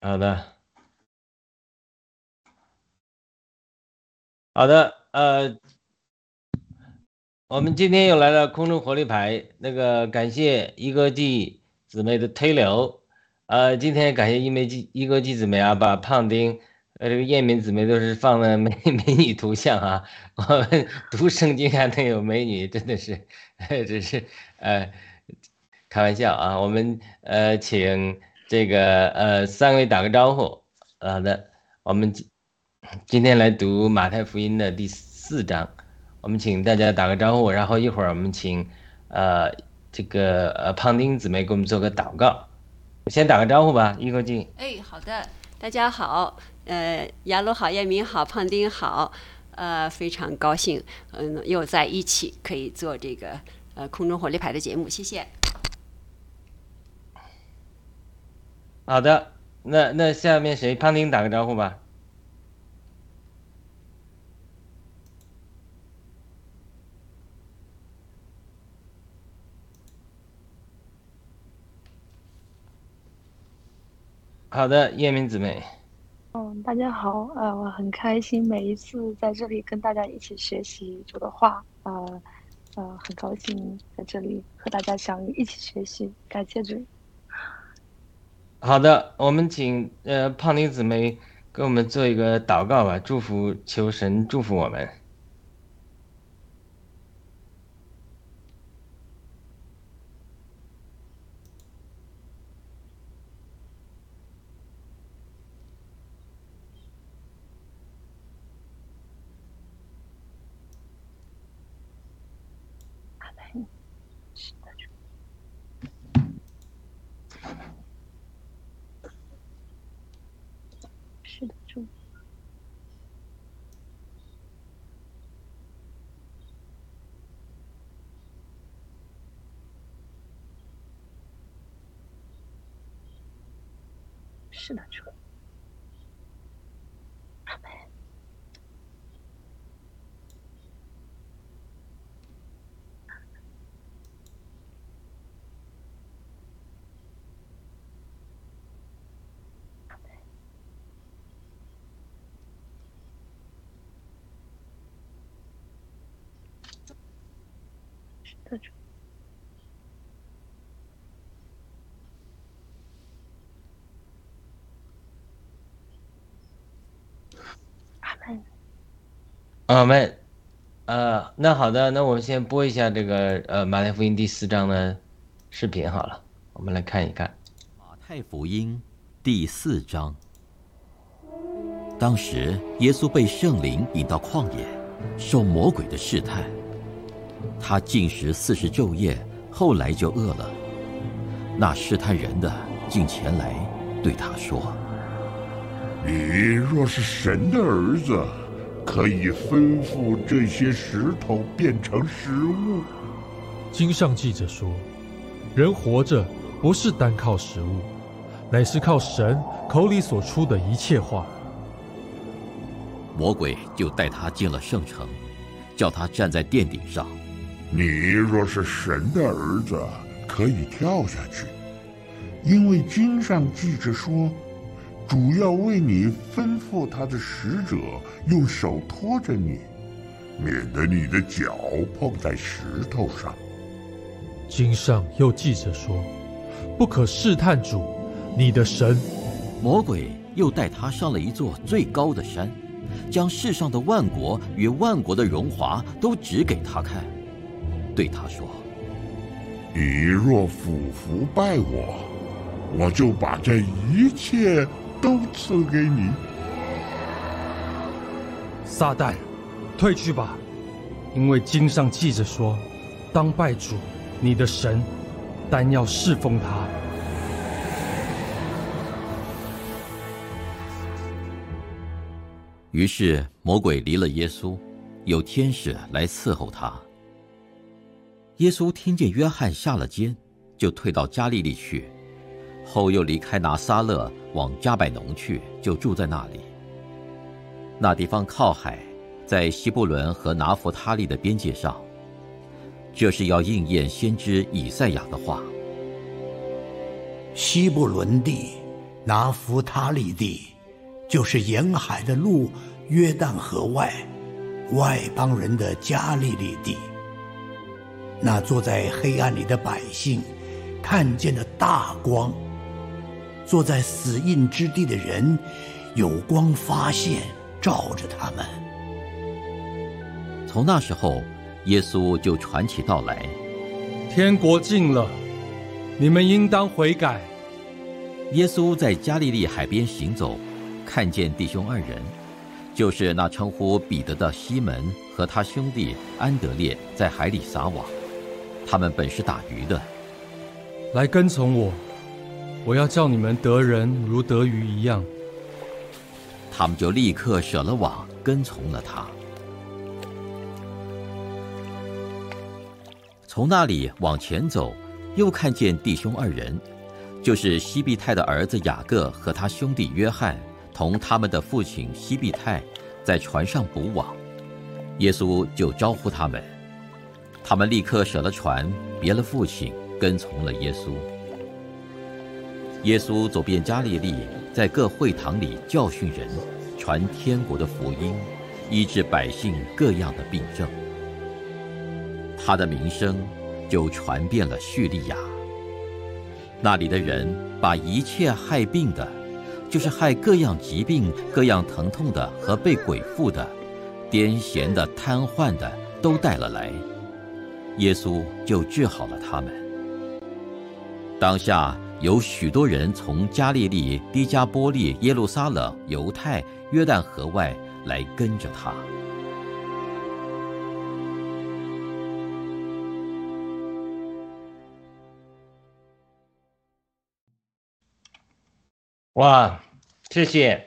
好的，好的，呃，我们今天又来了空中活力牌，那个感谢一哥记姊妹的推流，呃，今天感谢一枚记一哥记姊妹啊，把胖丁，呃，这个艳敏姊妹都是放的美美女图像啊，我们读圣经还能有美女，真的是，只是呃，开玩笑啊，我们呃，请这个呃三位打个招呼。好的，我们今今天来读马太福音的第四章，我们请大家打个招呼，然后一会儿我们请呃这个呃胖丁姊妹给我们做个祷告，先打个招呼吧，一口进。哎，好的，大家好，呃，雅鲁好，叶明好，胖丁好，呃，非常高兴，嗯，又在一起可以做这个呃空中火力牌的节目，谢谢。好的，那那下面谁？胖丁打个招呼吧。好的，叶明姊妹。嗯，大家好，呃，我很开心每一次在这里跟大家一起学习主的话，呃，呃，很高兴在这里和大家相遇，一起学习，感谢主。好的，我们请呃胖妮姊妹给我们做一个祷告吧，祝福求神祝福我们。是的，主。是的，就。是的，主。的，主。阿门。阿门。呃，那好的，那我们先播一下这个呃马太福音第四章的视频好了，我们来看一看。马太福音第四章，当时耶稣被圣灵引到旷野，受魔鬼的试探。他进食四十昼夜，后来就饿了。那试探人的进前来，对他说：“你若是神的儿子，可以吩咐这些石头变成食物。”经上记着说：“人活着不是单靠食物，乃是靠神口里所出的一切话。”魔鬼就带他进了圣城，叫他站在殿顶上。你若是神的儿子，可以跳下去，因为经上记着说，主要为你吩咐他的使者用手托着你，免得你的脚碰在石头上。经上又记着说：“不可试探主，你的神。”魔鬼又带他上了一座最高的山，将世上的万国与万国的荣华都指给他看。对他说：“你若俯伏拜我，我就把这一切都赐给你。”撒旦，退去吧，因为经上记着说：“当拜主，你的神，但要侍奉他。”于是魔鬼离了耶稣，有天使来伺候他。耶稣听见约翰下了监，就退到加利利去，后又离开拿撒勒往加百农去，就住在那里。那地方靠海，在西布伦和拿弗他利的边界上。这是要应验先知以赛亚的话。西布伦地，拿弗他利地，就是沿海的路，约旦河外，外邦人的加利利地。那坐在黑暗里的百姓，看见了大光；坐在死荫之地的人，有光发现，照着他们。从那时候，耶稣就传起道来：天国近了，你们应当悔改。耶稣在加利利海边行走，看见弟兄二人，就是那称呼彼得的西门和他兄弟安德烈在海里撒网。他们本是打鱼的，来跟从我，我要叫你们得人如得鱼一样。他们就立刻舍了网，跟从了他。从那里往前走，又看见弟兄二人，就是西庇太的儿子雅各和他兄弟约翰，同他们的父亲西庇太，在船上捕网。耶稣就招呼他们。他们立刻舍了船，别了父亲，跟从了耶稣。耶稣走遍加利利，在各会堂里教训人，传天国的福音，医治百姓各样的病症。他的名声就传遍了叙利亚。那里的人把一切害病的，就是害各样疾病、各样疼痛的和被鬼附的、癫痫的、瘫痪的，都带了来。耶稣就治好了他们。当下有许多人从加利利、低加波利、耶路撒冷、犹太、约旦河外来跟着他。哇，谢谢！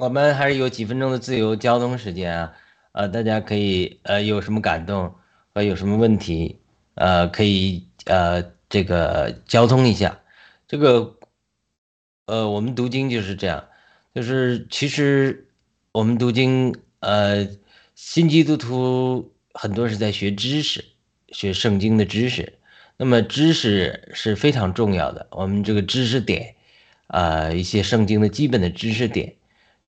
我们还是有几分钟的自由交通时间啊，呃，大家可以呃有什么感动？有什么问题，呃，可以呃这个交通一下，这个呃我们读经就是这样，就是其实我们读经呃新基督徒很多是在学知识，学圣经的知识，那么知识是非常重要的，我们这个知识点啊一些圣经的基本的知识点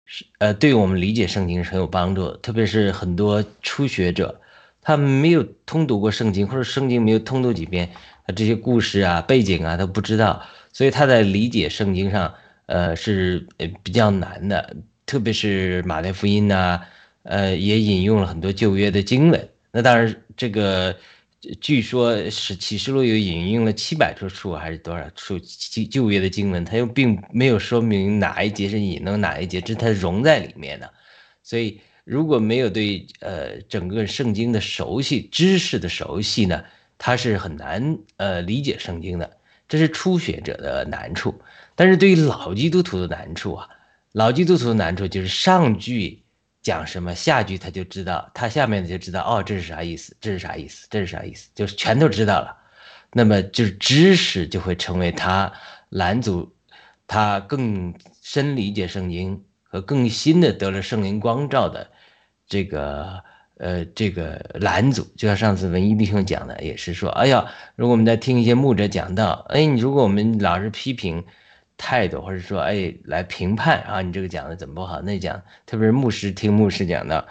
是呃对我们理解圣经是很有帮助的，特别是很多初学者。他没有通读过圣经，或者圣经没有通读几遍，他这些故事啊、背景啊，他不知道，所以他在理解圣经上，呃，是呃比较难的。特别是马太福音呐，呃，也引用了很多旧约的经文。那当然，这个据说是启示录有引用了七百多处还是多少处旧约的经文，他又并没有说明哪一节是引用哪一节，这它融在里面的，所以。如果没有对呃整个圣经的熟悉知识的熟悉呢，他是很难呃理解圣经的，这是初学者的难处。但是对于老基督徒的难处啊，老基督徒的难处就是上句讲什么，下句他就知道，他下面的就知道哦，这是啥意思，这是啥意思，这是啥意思，就是全都知道了。那么就是知识就会成为他拦阻他更深理解圣经和更新的得了圣灵光照的。这个呃，这个拦阻，就像上次文艺弟兄讲的，也是说，哎呀，如果我们在听一些牧者讲道，哎，你如果我们老是批评态度，或者说，哎，来评判啊，你这个讲的怎么不好？那讲，特别是牧师听牧师讲的，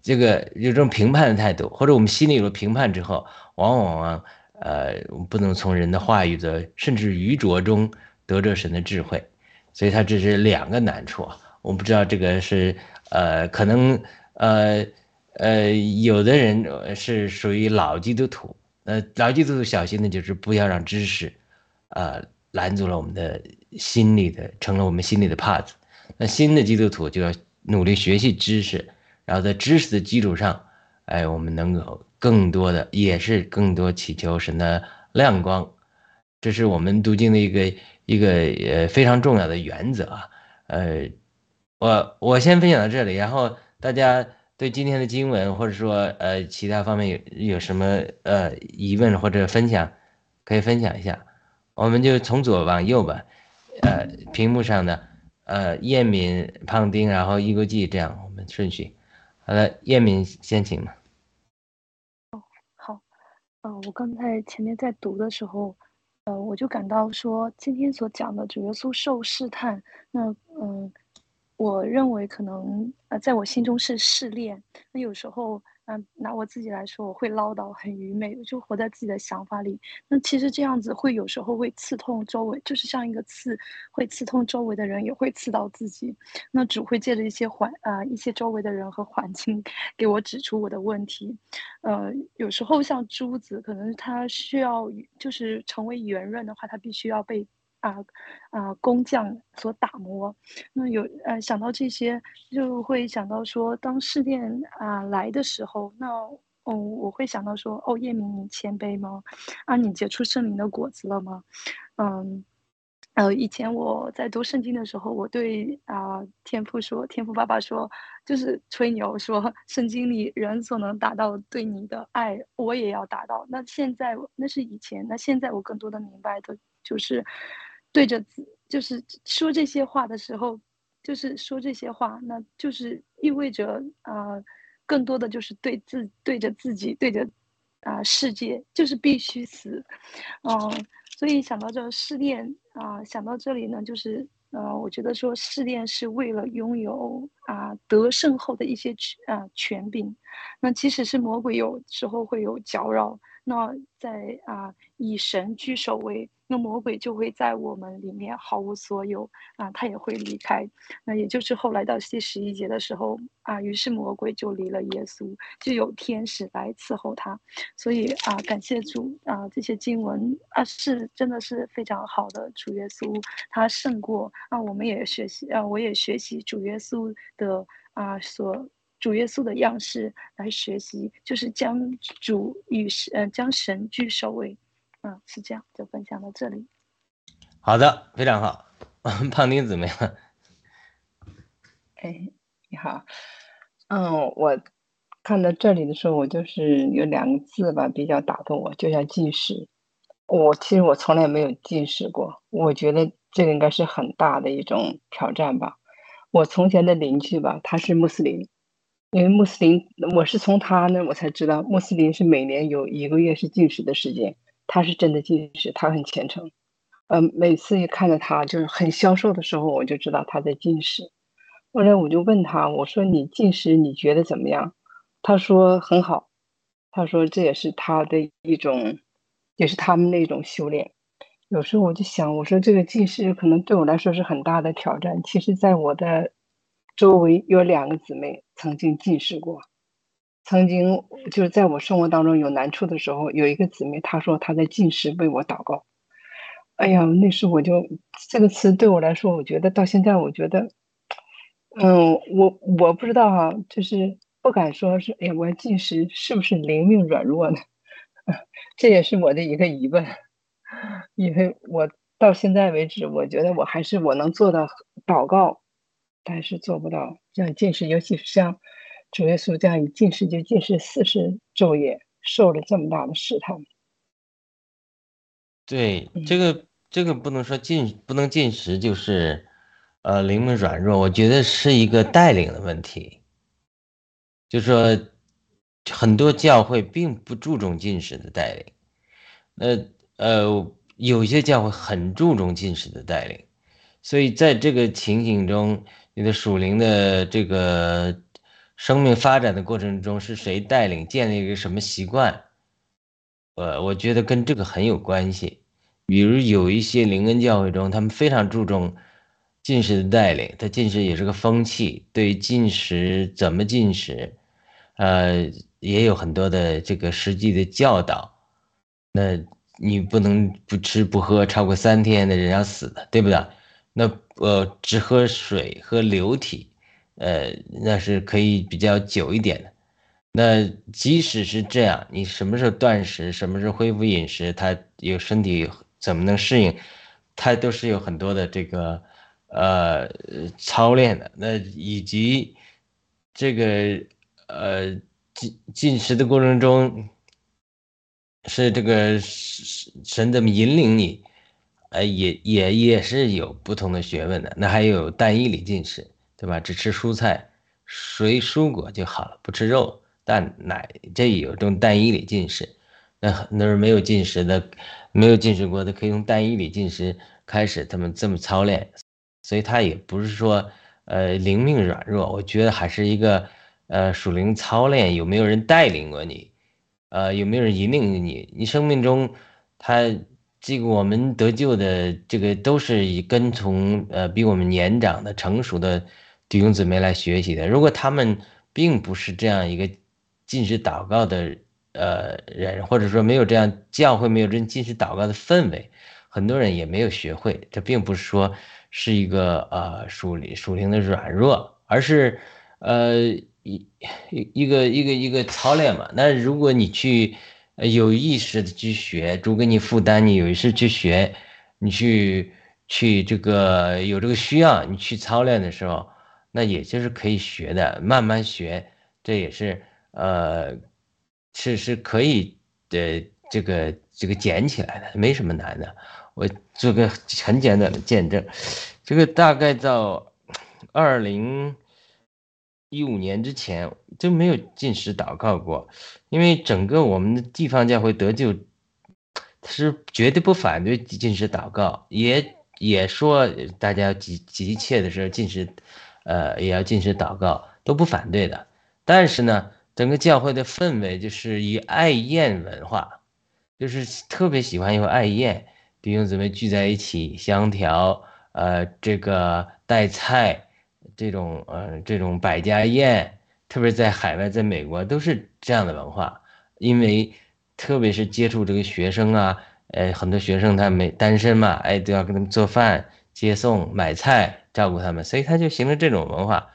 这个有这种评判的态度，或者我们心里有了评判之后，往往呃，不能从人的话语的甚至愚拙中得着神的智慧，所以他这是两个难处啊。我不知道这个是呃，可能。呃呃，有的人是属于老基督徒，呃，老基督徒小心的就是不要让知识，呃，拦阻了我们的心里的，成了我们心里的帕子。那新的基督徒就要努力学习知识，然后在知识的基础上，哎，我们能够更多的，也是更多祈求神的亮光。这是我们读经的一个一个呃非常重要的原则啊。呃，我我先分享到这里，然后。大家对今天的经文，或者说呃其他方面有有什么呃疑问或者分享，可以分享一下。我们就从左往右吧，呃，屏幕上的呃叶敏、胖丁，然后一个记这样，我们顺序。好的，叶敏先请吧。哦，好，嗯，我刚才前面在读的时候，呃，我就感到说，今天所讲的主耶稣受试探，那嗯，我认为可能呃，在我心中是试炼。那有时候。嗯，拿我自己来说，我会唠叨，很愚昧，就活在自己的想法里。那其实这样子会有时候会刺痛周围，就是像一个刺，会刺痛周围的人，也会刺到自己。那只会借着一些环啊，一些周围的人和环境，给我指出我的问题。呃，有时候像珠子，可能它需要就是成为圆润的话，它必须要被。啊啊！工匠所打磨，那有呃想到这些，就会想到说，当试炼啊来的时候，那嗯，我会想到说，哦，叶明，你谦卑吗？啊，你结出圣灵的果子了吗？嗯，呃，以前我在读圣经的时候，我对啊天父说，天父爸爸说，就是吹牛说，圣经里人所能达到对你的爱，我也要达到。那现在那是以前，那现在我更多的明白的就是。对着自就是说这些话的时候，就是说这些话，那就是意味着啊，更多的就是对自对着自己对着啊世界，就是必须死，嗯，所以想到这试炼啊，想到这里呢，就是呃，我觉得说试炼是为了拥有啊得胜后的一些权啊权柄，那即使是魔鬼有时候会有搅扰，那在啊以神居首位。那魔鬼就会在我们里面毫无所有啊，他也会离开。那也就是后来到第十一节的时候啊，于是魔鬼就离了耶稣，就有天使来伺候他。所以啊，感谢主啊，这些经文啊是真的是非常好的。主耶稣他胜过啊，我们也学习啊，我也学习主耶稣的啊所主耶稣的样式来学习，就是将主与神呃将神居首位。嗯，是这样，就分享到这里。好的，非常好。胖丁怎么样？哎，你好。嗯，我看到这里的时候，我就是有两个字吧，比较打动我，就像进食。我其实我从来没有进食过，我觉得这个应该是很大的一种挑战吧。我从前的邻居吧，他是穆斯林，因为穆斯林，我是从他那我才知道，穆斯林是每年有一个月是进食的时间。他是真的近视，他很虔诚。嗯，每次一看到他就是很消瘦的时候，我就知道他在近视。后来我就问他，我说：“你近视你觉得怎么样？”他说：“很好。”他说：“这也是他的一种，也是他们那种修炼。”有时候我就想，我说这个近视可能对我来说是很大的挑战。其实，在我的周围有两个姊妹曾经近视过。曾经就是在我生活当中有难处的时候，有一个姊妹，她说她在进食为我祷告。哎呀，那时我就这个词对我来说，我觉得到现在，我觉得，嗯，我我不知道哈，就是不敢说是，哎呀，我进食是不是灵命软弱呢？这也是我的一个疑问，因为我到现在为止，我觉得我还是我能做到祷告，但是做不到像进食，尤其是像。主耶稣这样一进食就进食四十昼夜，受了这么大的试探。对，这个这个不能说进不能进食就是，呃，灵命软弱。我觉得是一个带领的问题。就说很多教会并不注重进食的带领，那呃，有些教会很注重进食的带领，所以在这个情景中，你的属灵的这个。生命发展的过程中，是谁带领建立一个什么习惯？呃，我觉得跟这个很有关系。比如有一些灵恩教会中，他们非常注重进食的带领，他进食也是个风气，对进食怎么进食，呃，也有很多的这个实际的教导。那你不能不吃不喝超过三天的人要死的，对不对？那呃，只喝水喝流体。呃，那是可以比较久一点的。那即使是这样，你什么时候断食，什么时候恢复饮食，它有身体怎么能适应，它都是有很多的这个呃操练的。那以及这个呃进进食的过程中，是这个神神怎么引领你，呃，也也也是有不同的学问的。那还有单一里进食。对吧？只吃蔬菜、水、蔬果就好了，不吃肉、蛋、奶，这有这种单一里进食。那很多人没有进食的，没有进食过的，可以从单一里进食开始，他们这么操练，所以他也不是说呃灵命软弱，我觉得还是一个呃属灵操练，有没有人带领过你，呃有没有人引领你，你生命中他这个我们得救的这个都是以跟从呃比我们年长的成熟的弟兄姊妹来学习的，如果他们并不是这样一个进食祷告的。呃，人或者说没有这样教会没有这进食祷告的氛围，很多人也没有学会。这并不是说是一个呃属灵属灵的软弱，而是呃一一个一个一个操练嘛。那如果你去有意识的去学，主给你负担，你有意识去学，你去去这个有这个需要，你去操练的时候，那也就是可以学的，慢慢学，这也是呃。是是可以的，这个这个捡起来的，没什么难的。我做个很简短的见证，这个大概到二零一五年之前就没有进食祷告过，因为整个我们的地方教会得救，是绝对不反对进食祷告，也也说大家急急切的时候进食，呃，也要进食祷告，都不反对的。但是呢。整个教会的氛围就是以爱宴文化，就是特别喜欢用爱宴，弟兄姊妹聚在一起，香调，呃，这个带菜，这种，呃，这种百家宴，特别在海外，在美国都是这样的文化，因为特别是接触这个学生啊，呃，很多学生他没单身嘛，哎，都要给他们做饭、接送、买菜，照顾他们，所以他就形成这种文化，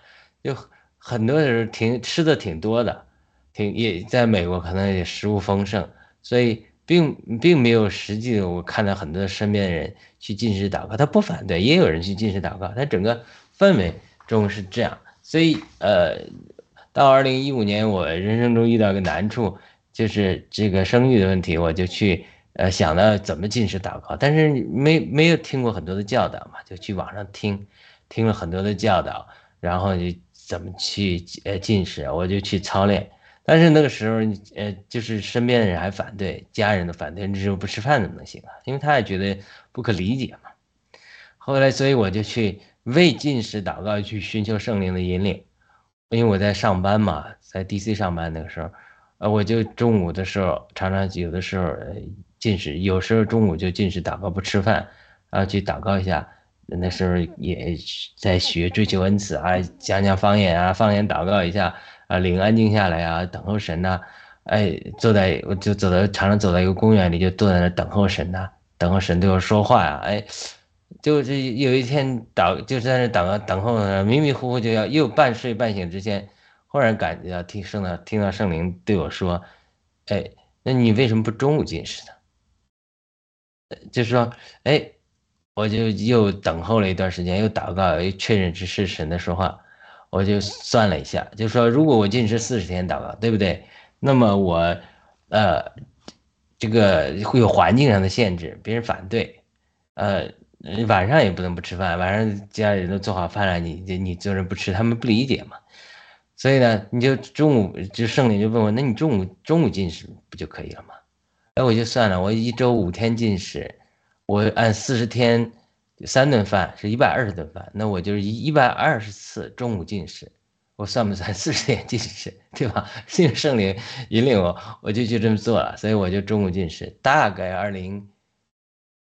就很多人挺吃的挺多的。挺也在美国，可能也食物丰盛，所以并并没有实际。我看到很多身边的人去进食祷告，他不反对，也有人去进食祷告，他整个氛围中是这样。所以呃，到二零一五年，我人生中遇到个难处，就是这个生育的问题，我就去呃想到怎么进食祷告，但是没没有听过很多的教导嘛，就去网上听，听了很多的教导，然后就怎么去呃进食，我就去操练。但是那个时候，呃，就是身边的人还反对，家人都反对，你这不吃饭怎么能行啊？因为他也觉得不可理解嘛。后来，所以我就去为进食祷告，去寻求圣灵的引领。因为我在上班嘛，在 DC 上班那个时候，呃，我就中午的时候常常有的时候进食，有时候中午就进食祷告不吃饭，然后去祷告一下。那时候也在学追求恩赐啊，讲讲方言啊，方言祷告一下。啊，灵安静下来啊，等候神呐，哎，坐在我就走到常常走到一个公园里，就坐在那等候神呐，等候神对我说话呀，哎，就是有一天祷就是在那等等候，迷迷糊糊就要又半睡半醒之间，忽然感觉听圣到听到圣灵对我说，哎，那你为什么不中午进食呢？就是说，哎，我就又等候了一段时间，又祷告，又确认这是神的说话。我就算了一下，就说如果我进食四十天祷告，对不对？那么我，呃，这个会有环境上的限制，别人反对，呃，晚上也不能不吃饭，晚上家里人都做好饭了，你你你做人不吃，他们不理解嘛。所以呢，你就中午就圣灵就问我，那你中午中午进食不就可以了吗？哎，我就算了，我一周五天进食，我按四十天。三顿饭是一百二十顿饭，那我就是一一百二十次中午进食，我算不算四十天进食，对吧？信圣灵引领我，我就就这么做了，所以我就中午进食。大概二零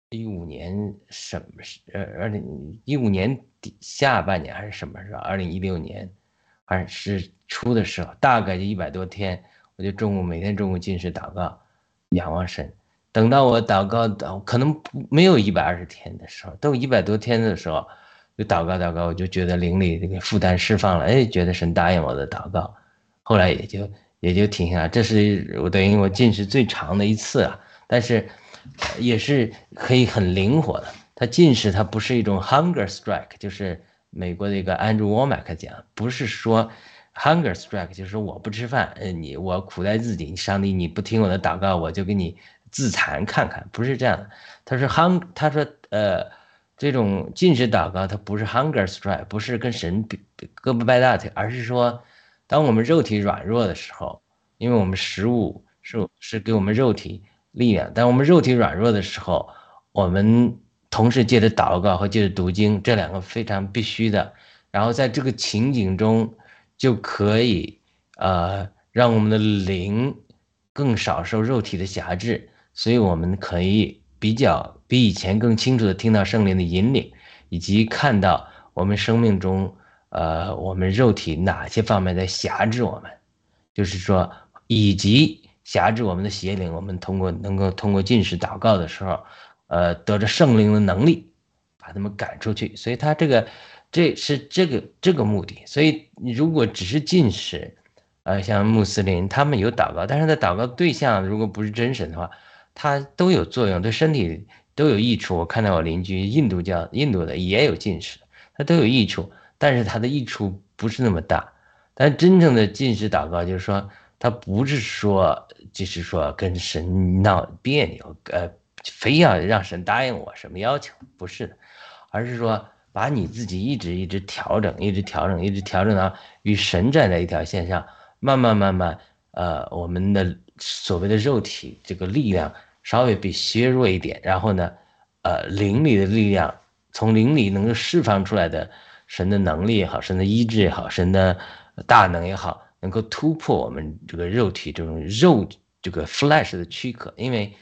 一五年什么时？呃，二零一五年底下半年还是什么时候？二零一六年还是初的时候，大概就一百多天，我就中午每天中午进食祷告，仰望神。等到我祷告的可能没有一百二十天的时候，都一百多天的时候，就祷告祷告，我就觉得灵里这个负担释放了，哎，觉得神答应我的祷告，后来也就也就停下。这是我等于我进食最长的一次啊，但是也是可以很灵活的。他进食他不是一种 hunger strike，就是美国的一个 Andrew Womack 讲，不是说 hunger strike，就是说我不吃饭，嗯，你我苦待自己，上帝你不听我的祷告，我就给你。自残看看，不是这样的。他说 hung，他说呃，这种进食祷告，它不是 hunger strike，不是跟神比胳膊掰大腿，而是说，当我们肉体软弱的时候，因为我们食物是是给我们肉体力量。但我们肉体软弱的时候，我们同时借着祷告和借着读经这两个非常必须的，然后在这个情景中就可以呃让我们的灵更少受肉体的辖制，所以我们可以比较比以前更清楚的听到圣灵的引领，以及看到我们生命中呃我们肉体哪些方面在辖制我们，就是说以及。辖制我们的邪灵，我们通过能够通过进食祷告的时候，呃，得着圣灵的能力，把他们赶出去。所以他这个，这是这个这个目的。所以如果只是进食，呃，像穆斯林他们有祷告，但是他祷告对象如果不是真神的话，它都有作用，对身体都有益处。我看到我邻居印度教印度的也有进食，它都有益处，但是它的益处不是那么大。但真正的进食祷告就是说。它不是说，就是说跟神闹别扭，呃，非要让神答应我什么要求，不是的，而是说把你自己一直一直调整，一直调整，一直调整到与神站在一条线上，慢慢慢慢，呃，我们的所谓的肉体这个力量稍微被削弱一点，然后呢，呃，灵里的力量从灵里能够释放出来的神的能力也好，神的医治也好，神的大能也好。能够突破我们这个肉体这种肉这个 flesh 的躯壳，因为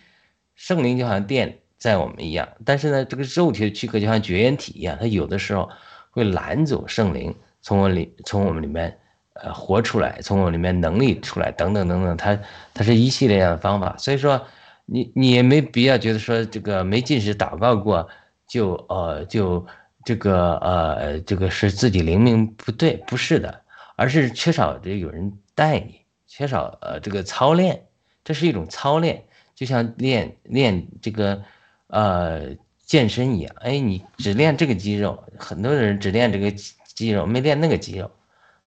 圣灵就好像电在我们一样，但是呢，这个肉体的躯壳就像绝缘体一样，它有的时候会拦阻圣灵从我里从我们里面呃活出来，从我里面能力出来等等等等，它它是一系列样的方法，所以说你你也没必要觉得说这个没进食祷告过就呃就这个呃这个是自己灵命不对，不是的。而是缺少这有人带你，缺少呃这个操练，这是一种操练，就像练练这个呃健身一样。哎，你只练这个肌肉，很多人只练这个肌肉，没练那个肌肉，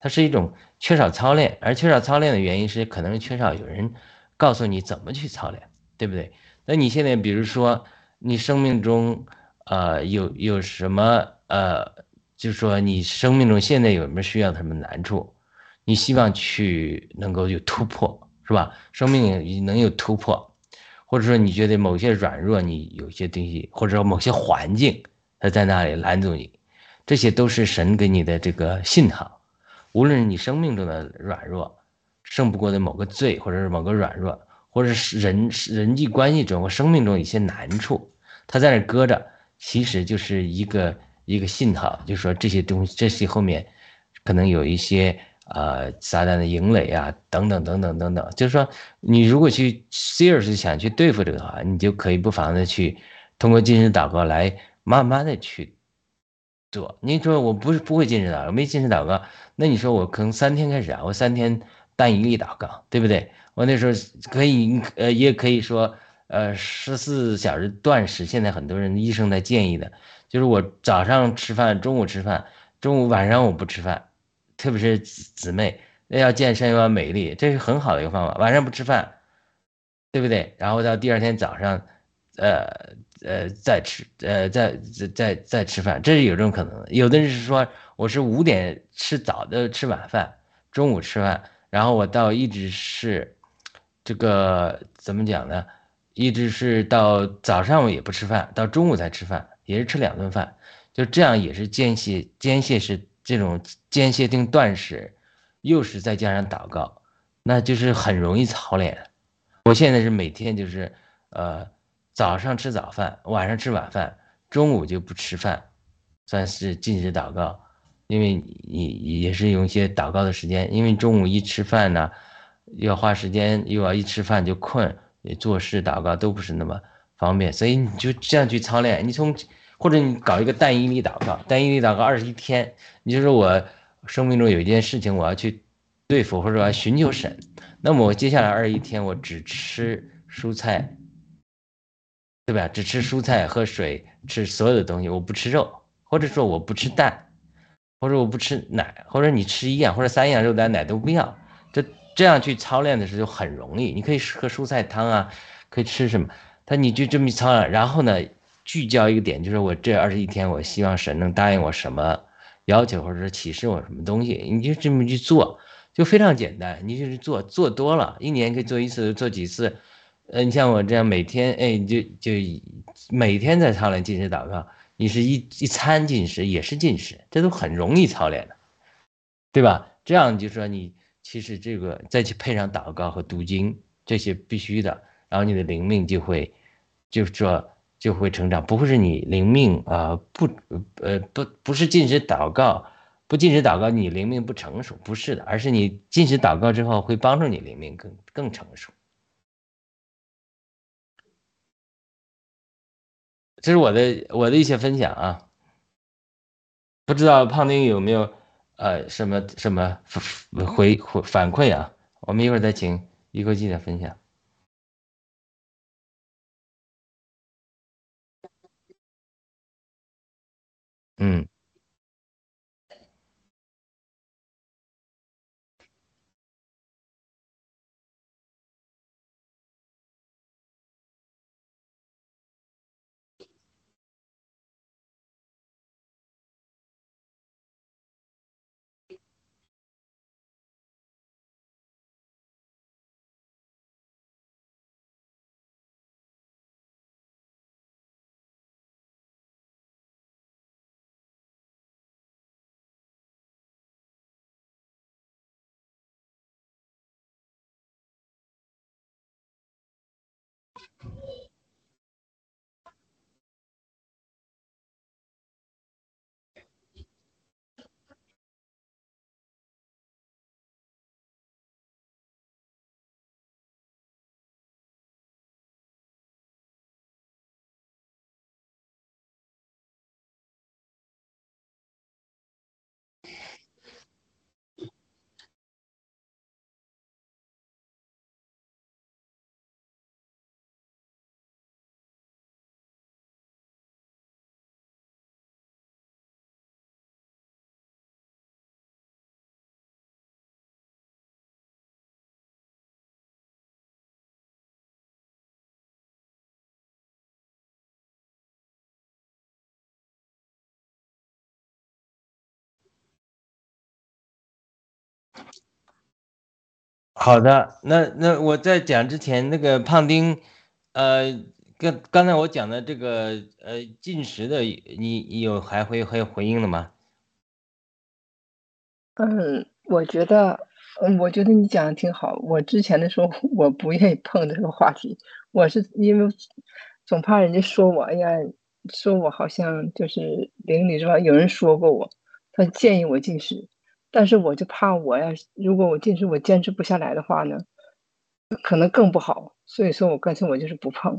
它是一种缺少操练。而缺少操练的原因是，可能缺少有人告诉你怎么去操练，对不对？那你现在比如说你生命中呃有有什么呃？就是说，你生命中现在有什么需要什么难处？你希望去能够有突破，是吧？生命能有突破，或者说你觉得某些软弱，你有些东西，或者说某些环境，它在那里拦住你，这些都是神给你的这个信号。无论是你生命中的软弱，胜不过的某个罪，或者是某个软弱，或者是人人际关系中或生命中一些难处，它在那搁着，其实就是一个。一个信号，就是说这些东西，这些后面可能有一些呃撒旦的营垒啊，等等等等等等。就是说，你如果去 serious 想去对付这个的话，你就可以不妨的去通过精神祷告来慢慢的去做。你说我不是不会今日祷告，没今日祷告，那你说我可能三天开始啊，我三天单一粒祷告，对不对？我那时候可以呃，也可以说呃十四小时断食，现在很多人医生在建议的。就是我早上吃饭，中午吃饭，中午晚上我不吃饭，特别是姊妹，那要健身又要美丽，这是很好的一个方法。晚上不吃饭，对不对？然后到第二天早上，呃呃再吃，呃再再再再吃饭，这是有这种可能的。有的人是说，我是五点吃早的吃晚饭，中午吃饭，然后我到一直是这个怎么讲呢？一直是到早上我也不吃饭，到中午才吃饭。也是吃两顿饭，就这样也是间歇间歇是这种间歇性断食，又是再加上祷告，那就是很容易操练。我现在是每天就是呃早上吃早饭，晚上吃晚饭，中午就不吃饭，算是禁止祷告，因为你也是用一些祷告的时间，因为中午一吃饭呢，要花时间，又要一吃饭就困，也做事祷告都不是那么方便，所以你就这样去操练，你从。或者你搞一个单一力祷告，单一力祷告二十一天，你就说我生命中有一件事情我要去对付，或者要寻求神，那么我接下来二十一天我只吃蔬菜，对吧？只吃蔬菜喝水，吃所有的东西，我不吃肉，或者说我不吃蛋，或者我不吃奶，或者你吃一样或者三样肉蛋奶都不要，这这样去操练的时候就很容易，你可以喝蔬菜汤啊，可以吃什么，他你就这么操练，然后呢？聚焦一个点，就是我这二十一天，我希望神能答应我什么要求，或者说启示我什么东西，你就这么去做，就非常简单。你就是做，做多了，一年可以做一次，做几次，呃，你像我这样每天，哎，就就每天在操练进食祷告，你是一一餐进食也是进食，这都很容易操练的，对吧？这样就说你其实这个再去配上祷告和读经，这些必须的，然后你的灵命就会，就是说就会成长，不会是你灵命啊不呃不不是进食祷告。不进食祷告，你灵命不成熟，不是的，而是你进食祷告之后，会帮助你灵命更更成熟。这是我的我的一些分享啊，不知道胖丁有没有呃什么什么回回反馈啊？我们一会儿再请一个记者分享。嗯。好的，那那我在讲之前，那个胖丁，呃，跟刚才我讲的这个呃进食的，你有还会还有回应的吗？嗯，我觉得，嗯，我觉得你讲的挺好。我之前的时候，我不愿意碰这个话题，我是因为总怕人家说我，哎呀，说我好像就是邻里是吧？有人说过我，他建议我进食。但是我就怕我要，如果我进去我坚持不下来的话呢，可能更不好。所以说我干脆我就是不碰。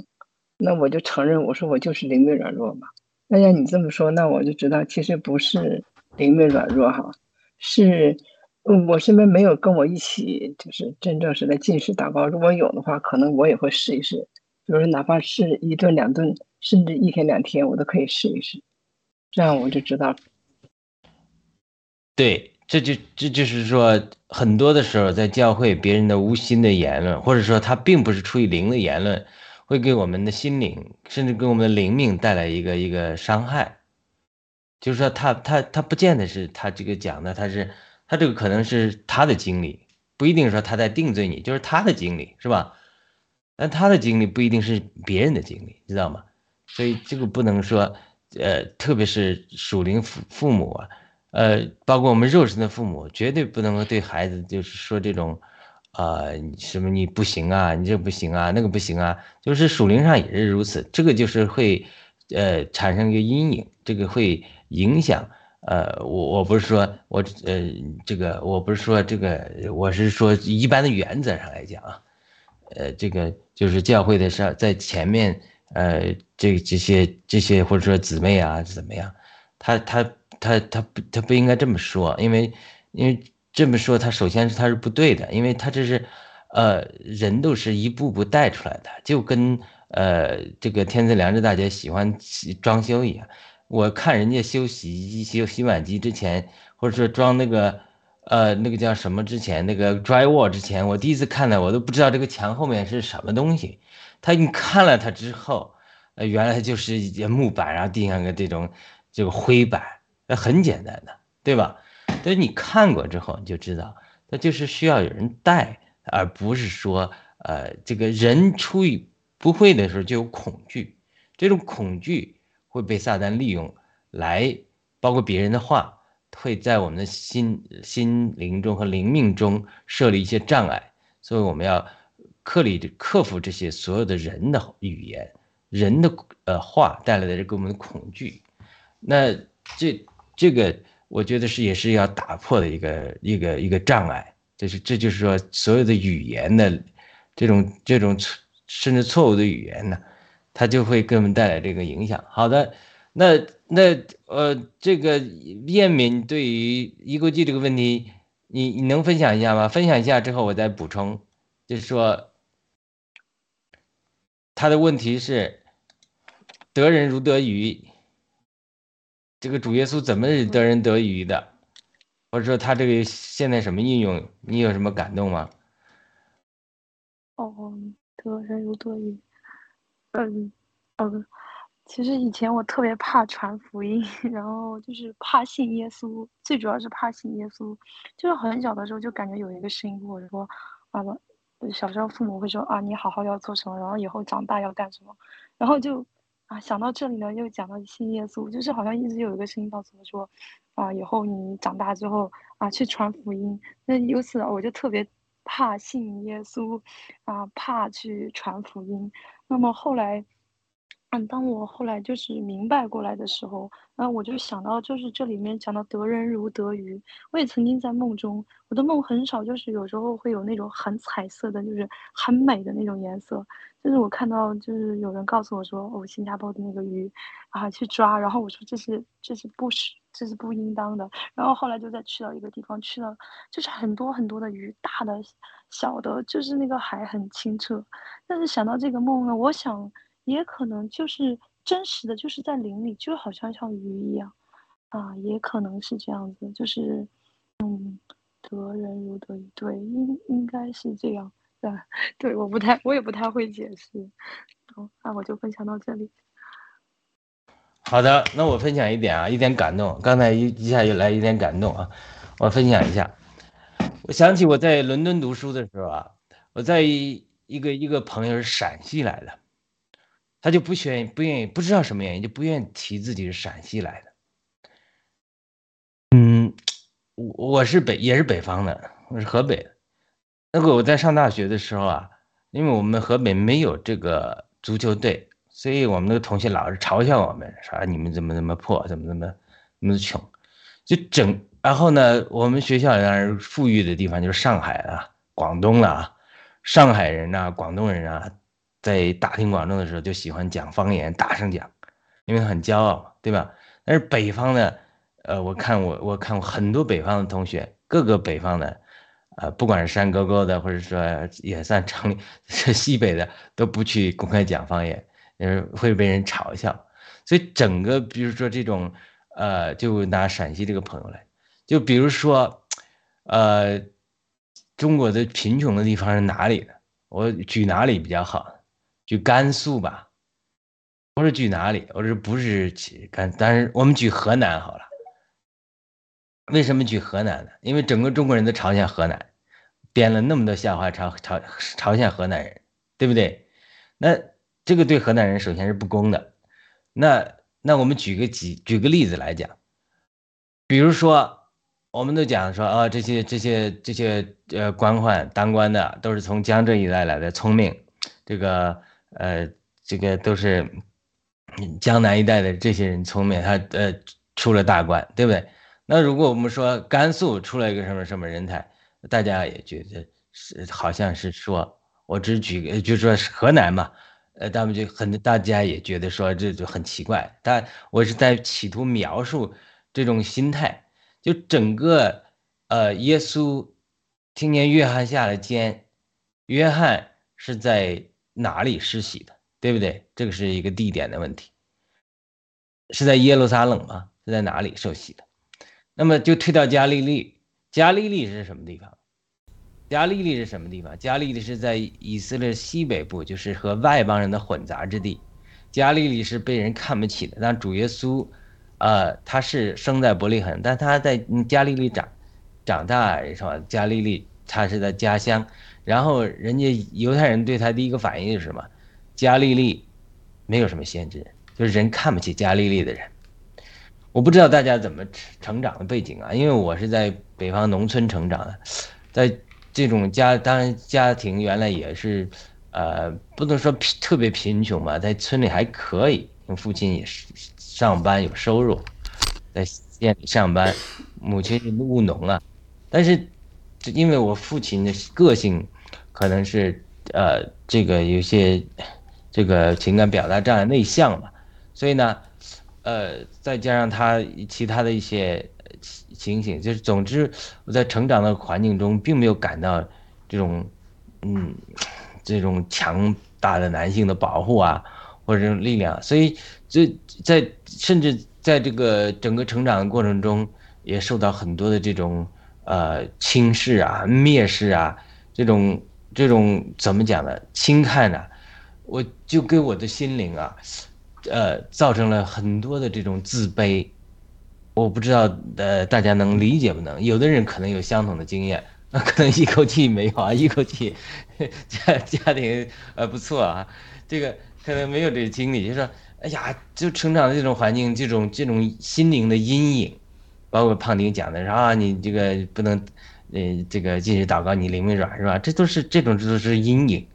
那我就承认，我说我就是灵命软弱嘛。那要你这么说，那我就知道其实不是灵命软弱哈，是我身边没有跟我一起就是真正是在进食打包。如果有的话，可能我也会试一试。比如说哪怕是一顿两顿，甚至一天两天，我都可以试一试。这样我就知道。对。这就这就是说，很多的时候在教会，别人的无心的言论，或者说他并不是出于灵的言论，会给我们的心灵，甚至给我们的灵命带来一个一个伤害。就是说，他他他不见得是他这个讲的，他是他这个可能是他的经历，不一定说他在定罪你，就是他的经历，是吧？但他的经历不一定是别人的经历，知道吗？所以这个不能说，呃，特别是属灵父父母啊。呃，包括我们肉身的父母，绝对不能够对孩子就是说这种，啊，什么你不行啊，你这不行啊，那个不行啊，就是属灵上也是如此。这个就是会，呃，产生一个阴影，这个会影响。呃，我我不是说我，呃，这个我不是说这个，我是说一般的原则上来讲啊，呃，这个就是教会的事在前面，呃，这这些这些或者说姊妹啊怎么样，他他。他他不他不应该这么说，因为因为这么说他首先是他是不对的，因为他这是，呃，人都是一步步带出来的，就跟呃这个天赐良知大姐喜欢装修一样，我看人家修洗衣机、修洗碗机之前，或者说装那个呃那个叫什么之前，那个 drywall 之前，我第一次看到我都不知道这个墙后面是什么东西，他你看了他之后，呃原来就是一些木板，然后地上个这种这个灰板。那很简单的，对吧？但是你看过之后，你就知道，那就是需要有人带，而不是说，呃，这个人出于不会的时候就有恐惧，这种恐惧会被撒旦利用来，包括别人的话，会在我们的心心灵中和灵命中设立一些障碍，所以我们要克里克服这些所有的人的语言、人的呃话带来的这个我们的恐惧。那这这个我觉得是也是要打破的一个一个一个障碍，就是这就是说所有的语言的。这种这种甚至错误的语言呢，它就会给我们带来这个影响。好的，那那呃，这个燕敏对于一国际这个问题，你你能分享一下吗？分享一下之后我再补充，就是说他的问题是得人如得鱼，这个主耶稣怎么得人得鱼的？或者说他这个现在什么应用？你有什么感动吗？哦，得人如得鱼。嗯，嗯，其实以前我特别怕传福音，然后就是怕信耶稣，最主要是怕信耶稣。就是很小的时候就感觉有一个声音跟我说：“啊，小时候父母会说啊，你好好要做什么，然后以后长大要干什么。”然后就啊想到这里呢，又讲到信耶稣，就是好像一直有一个声音告诉我说：“啊，以后你长大之后啊去传福音。”那由此我就特别。怕信耶稣，啊，怕去传福音。那么后来，嗯，当我后来就是明白过来的时候，那我就想到，就是这里面讲到得人如得鱼。我也曾经在梦中，我的梦很少，就是有时候会有那种很彩色的，就是很美的那种颜色。就是我看到，就是有人告诉我说，哦，新加坡的那个鱼，啊，去抓。然后我说这是这是不是。这是不应当的。然后后来就再去到一个地方，去了就是很多很多的鱼，大的、小的，就是那个海很清澈。但是想到这个梦呢，我想也可能就是真实的，就是在林里，就好像像鱼一样啊，也可能是这样子，就是嗯，得人如得鱼，对，应应该是这样，对，对，我不太，我也不太会解释。好，那我就分享到这里。好的，那我分享一点啊，一点感动。刚才一一下就来一点感动啊，我分享一下。我想起我在伦敦读书的时候啊，我在一个一个朋友是陕西来的，他就不愿意不愿意不知道什么原因就不愿意提自己是陕西来的。嗯，我我是北也是北方的，我是河北的。那个我在上大学的时候啊，因为我们河北没有这个足球队。所以我们那个同学老是嘲笑我们，说你们怎么怎么破，怎么怎么那么穷，就整。然后呢，我们学校当然富裕的地方就是上海啊、广东了啊。上海人呐、广东人啊，在大庭广众的时候就喜欢讲方言，大声讲，因为很骄傲，对吧？但是北方呢，呃，我看我我看过很多北方的同学，各个北方的，呃，不管是山沟沟的，或者说也算城里 西北的，都不去公开讲方言。呃，会被人嘲笑，所以整个比如说这种，呃，就拿陕西这个朋友来，就比如说，呃，中国的贫穷的地方是哪里的？我举哪里比较好？举甘肃吧，不是举哪里？我是不是举甘，但是我们举河南好了。为什么举河南呢？因为整个中国人都嘲笑河南，编了那么多笑话嘲嘲嘲笑河南人，对不对？那。这个对河南人首先是不公的，那那我们举个几举个例子来讲，比如说，我们都讲说啊，这些这些这些呃官宦当官的都是从江浙一带来的聪明，这个呃这个都是江南一带的这些人聪明，他呃出了大官，对不对？那如果我们说甘肃出了一个什么什么人才，大家也觉得是好像是说，我只举个就说是河南嘛。呃，他们就很大家也觉得说这就很奇怪，但我是在企图描述这种心态，就整个呃，耶稣听见约翰下了监，约翰是在哪里施洗的，对不对？这个是一个地点的问题，是在耶路撒冷吗？是在哪里受洗的？那么就推到加利利，加利利是什么地方？加利利是什么地方？加利利是在以色列西北部，就是和外邦人的混杂之地。加利利是被人看不起的。但主耶稣，呃，他是生在伯利恒，但他在加利利长长大是吧？加利利他是在家乡，然后人家犹太人对他第一个反应是什么？加利利没有什么先知，就是人看不起加利利的人。我不知道大家怎么成长的背景啊，因为我是在北方农村成长的，在这种家，当然家庭原来也是，呃，不能说特别贫穷吧，在村里还可以，父亲也是上班有收入，在店里上班，母亲是务农啊，但是，因为我父亲的个性，可能是呃这个有些这个情感表达障碍内向嘛，所以呢。呃，再加上他其他的一些情形，就是总之我在成长的环境中，并没有感到这种，嗯，这种强大的男性的保护啊，或者这种力量，所以这在甚至在这个整个成长的过程中，也受到很多的这种呃轻视啊、蔑视啊，这种这种怎么讲呢？轻看呢？我就给我的心灵啊。呃，造成了很多的这种自卑，我不知道呃，大家能理解不能？有的人可能有相同的经验，那 可能一口气没有啊，一口气 家家庭呃不错啊，这个可能没有这个经历，就说哎呀，就成长的这种环境，这种这种心灵的阴影，包括胖丁讲的是啊，你这个不能呃这个继续祷告，你灵没软是吧？这都是这种这都是阴影，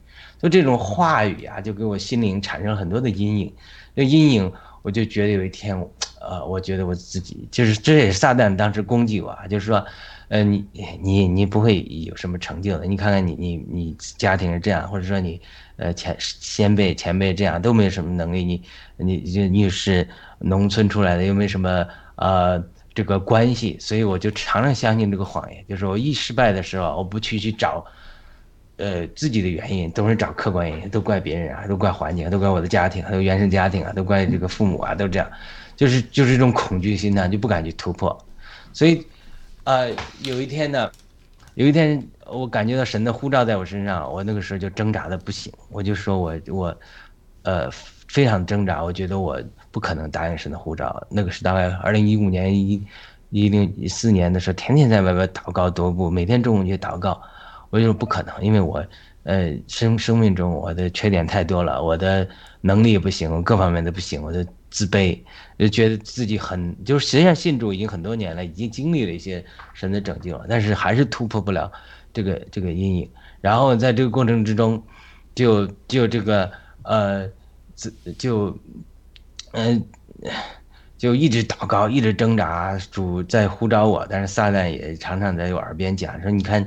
就这种话语啊，就给我心灵产生很多的阴影。那阴影，我就觉得有一天，呃，我觉得我自己就是，这也是撒旦当时攻击我啊，就是说，呃，你你你不会有什么成就的，你看看你你你家庭是这样，或者说你，呃前先辈前辈这样都没有什么能力，你你你你是农村出来的，又没什么呃这个关系，所以我就常常相信这个谎言，就是我一失败的时候，我不去去找。呃，自己的原因都是找客观原因，都怪别人啊，都怪环境，都怪我的家庭，还有原生家庭啊，都怪这个父母啊，都这样，就是就是一种恐惧心呢，就不敢去突破。所以，呃，有一天呢，有一天我感觉到神的呼召在我身上，我那个时候就挣扎的不行，我就说我我，呃，非常挣扎，我觉得我不可能答应神的呼召。那个是大概二零一五年一一零一四年的时候，天天在外边祷告踱步，每天中午去祷告。我就说不可能，因为我，呃，生生命中我的缺点太多了，我的能力不行，各方面都不行，我的自卑，就觉得自己很，就是实际上信主已经很多年了，已经经历了一些神的拯救，但是还是突破不了这个这个阴影。然后在这个过程之中，就就这个呃，自就，嗯，就一直祷告，一直挣扎，主在呼召我，但是撒旦也常常在我耳边讲说，你看。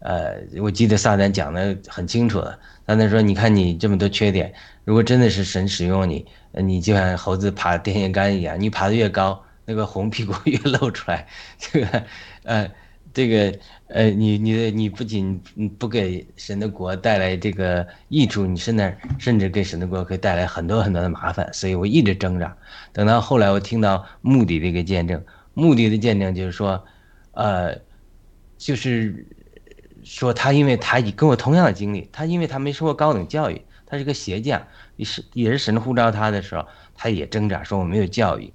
呃，我记得撒旦讲的很清楚了。撒旦说：“你看你这么多缺点，如果真的是神使用你，你就像猴子爬电线杆一样，你爬得越高，那个红屁股 越露出来。这个，呃，这个，呃，你你你不仅不给神的国带来这个益处，你甚至甚至给神的国可以带来很多很多的麻烦。所以我一直挣扎。等到后来，我听到目的的一个见证，目的的见证就是说，呃，就是。说他，因为他跟我同样的经历，他因为他没受过高等教育，他是个鞋匠，也是也是神呼召他的时候，他也挣扎，说我没有教育，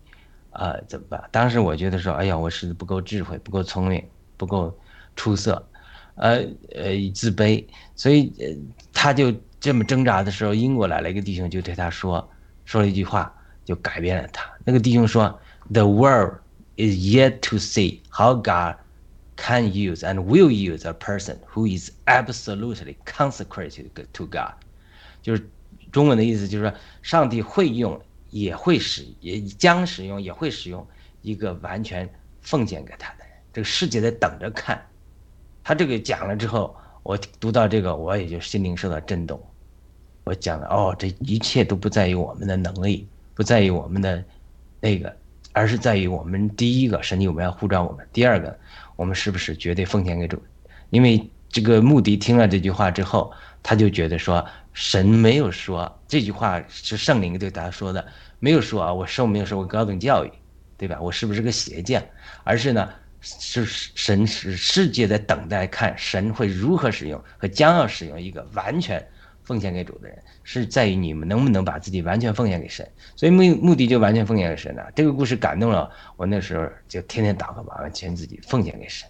啊，怎么办？当时我觉得说，哎呀，我是不够智慧，不够聪明，不够出色，呃呃，自卑，所以呃，他就这么挣扎的时候，英国来了一个弟兄，就对他说，说了一句话，就改变了他。那个弟兄说，The world is yet to see how God。can use and will use a person who is absolutely consecrated to God，就是中文的意思，就是说上帝会用，也会使，也将使用，也会使用一个完全奉献给他的人。这个世界在等着看。他这个讲了之后，我读到这个，我也就心灵受到震动。我讲了，哦，这一切都不在于我们的能力，不在于我们的那个，而是在于我们第一个，神有没有护照我们；第二个。我们是不是绝对奉献给主？因为这个穆迪听了这句话之后，他就觉得说，神没有说这句话是圣灵对他说的，没有说啊，我受没有受过高等教育，对吧？我是不是个鞋匠？而是呢，是神是世界在等待看神会如何使用和将要使用一个完全奉献给主的人，是在于你们能不能把自己完全奉献给神。所以目目的就完全奉献给神了。这个故事感动了我，那时候就天天祷告，把完全自己奉献给神。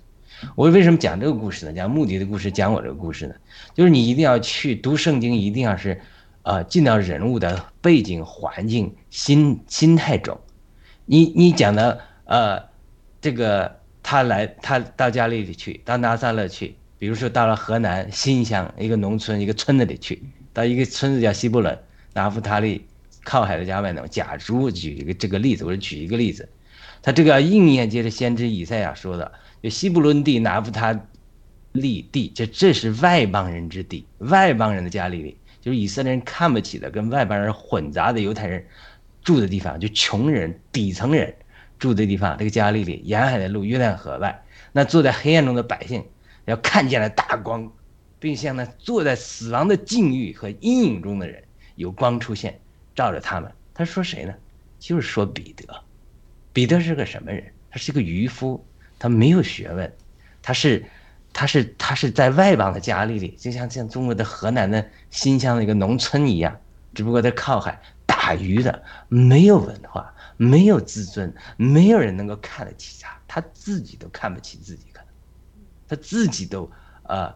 我为什么讲这个故事呢？讲目的的故事，讲我这个故事呢？就是你一定要去读圣经，一定要是，呃，进到人物的背景、环境、心心态中。你你讲的呃，这个他来他到加利利去，到拿撒勒去，比如说到了河南新乡一个农村一个村子里去，到一个村子叫西布伦拿夫塔利靠海的加外农。假如举一个这个例子，我举一个例子，他这个应验接着先知以赛亚说的。就西布伦地、拿夫他利地，这这是外邦人之地，外邦人的加利利，就是以色列人看不起的，跟外邦人混杂的犹太人住的地方，就穷人、底层人住的地方。这个加利利，沿海的路，约旦河外，那坐在黑暗中的百姓，要看见了大光，并像那坐在死亡的境遇和阴影中的人，有光出现，照着他们。他说谁呢？就是说彼得。彼得是个什么人？他是个渔夫。他没有学问，他是，他是，他是在外邦的加利利，就像像中国的河南的新乡的一个农村一样，只不过他靠海打鱼的，没有文化，没有自尊，没有人能够看得起他，他自己都看不起自己，可能，他自己都，呃，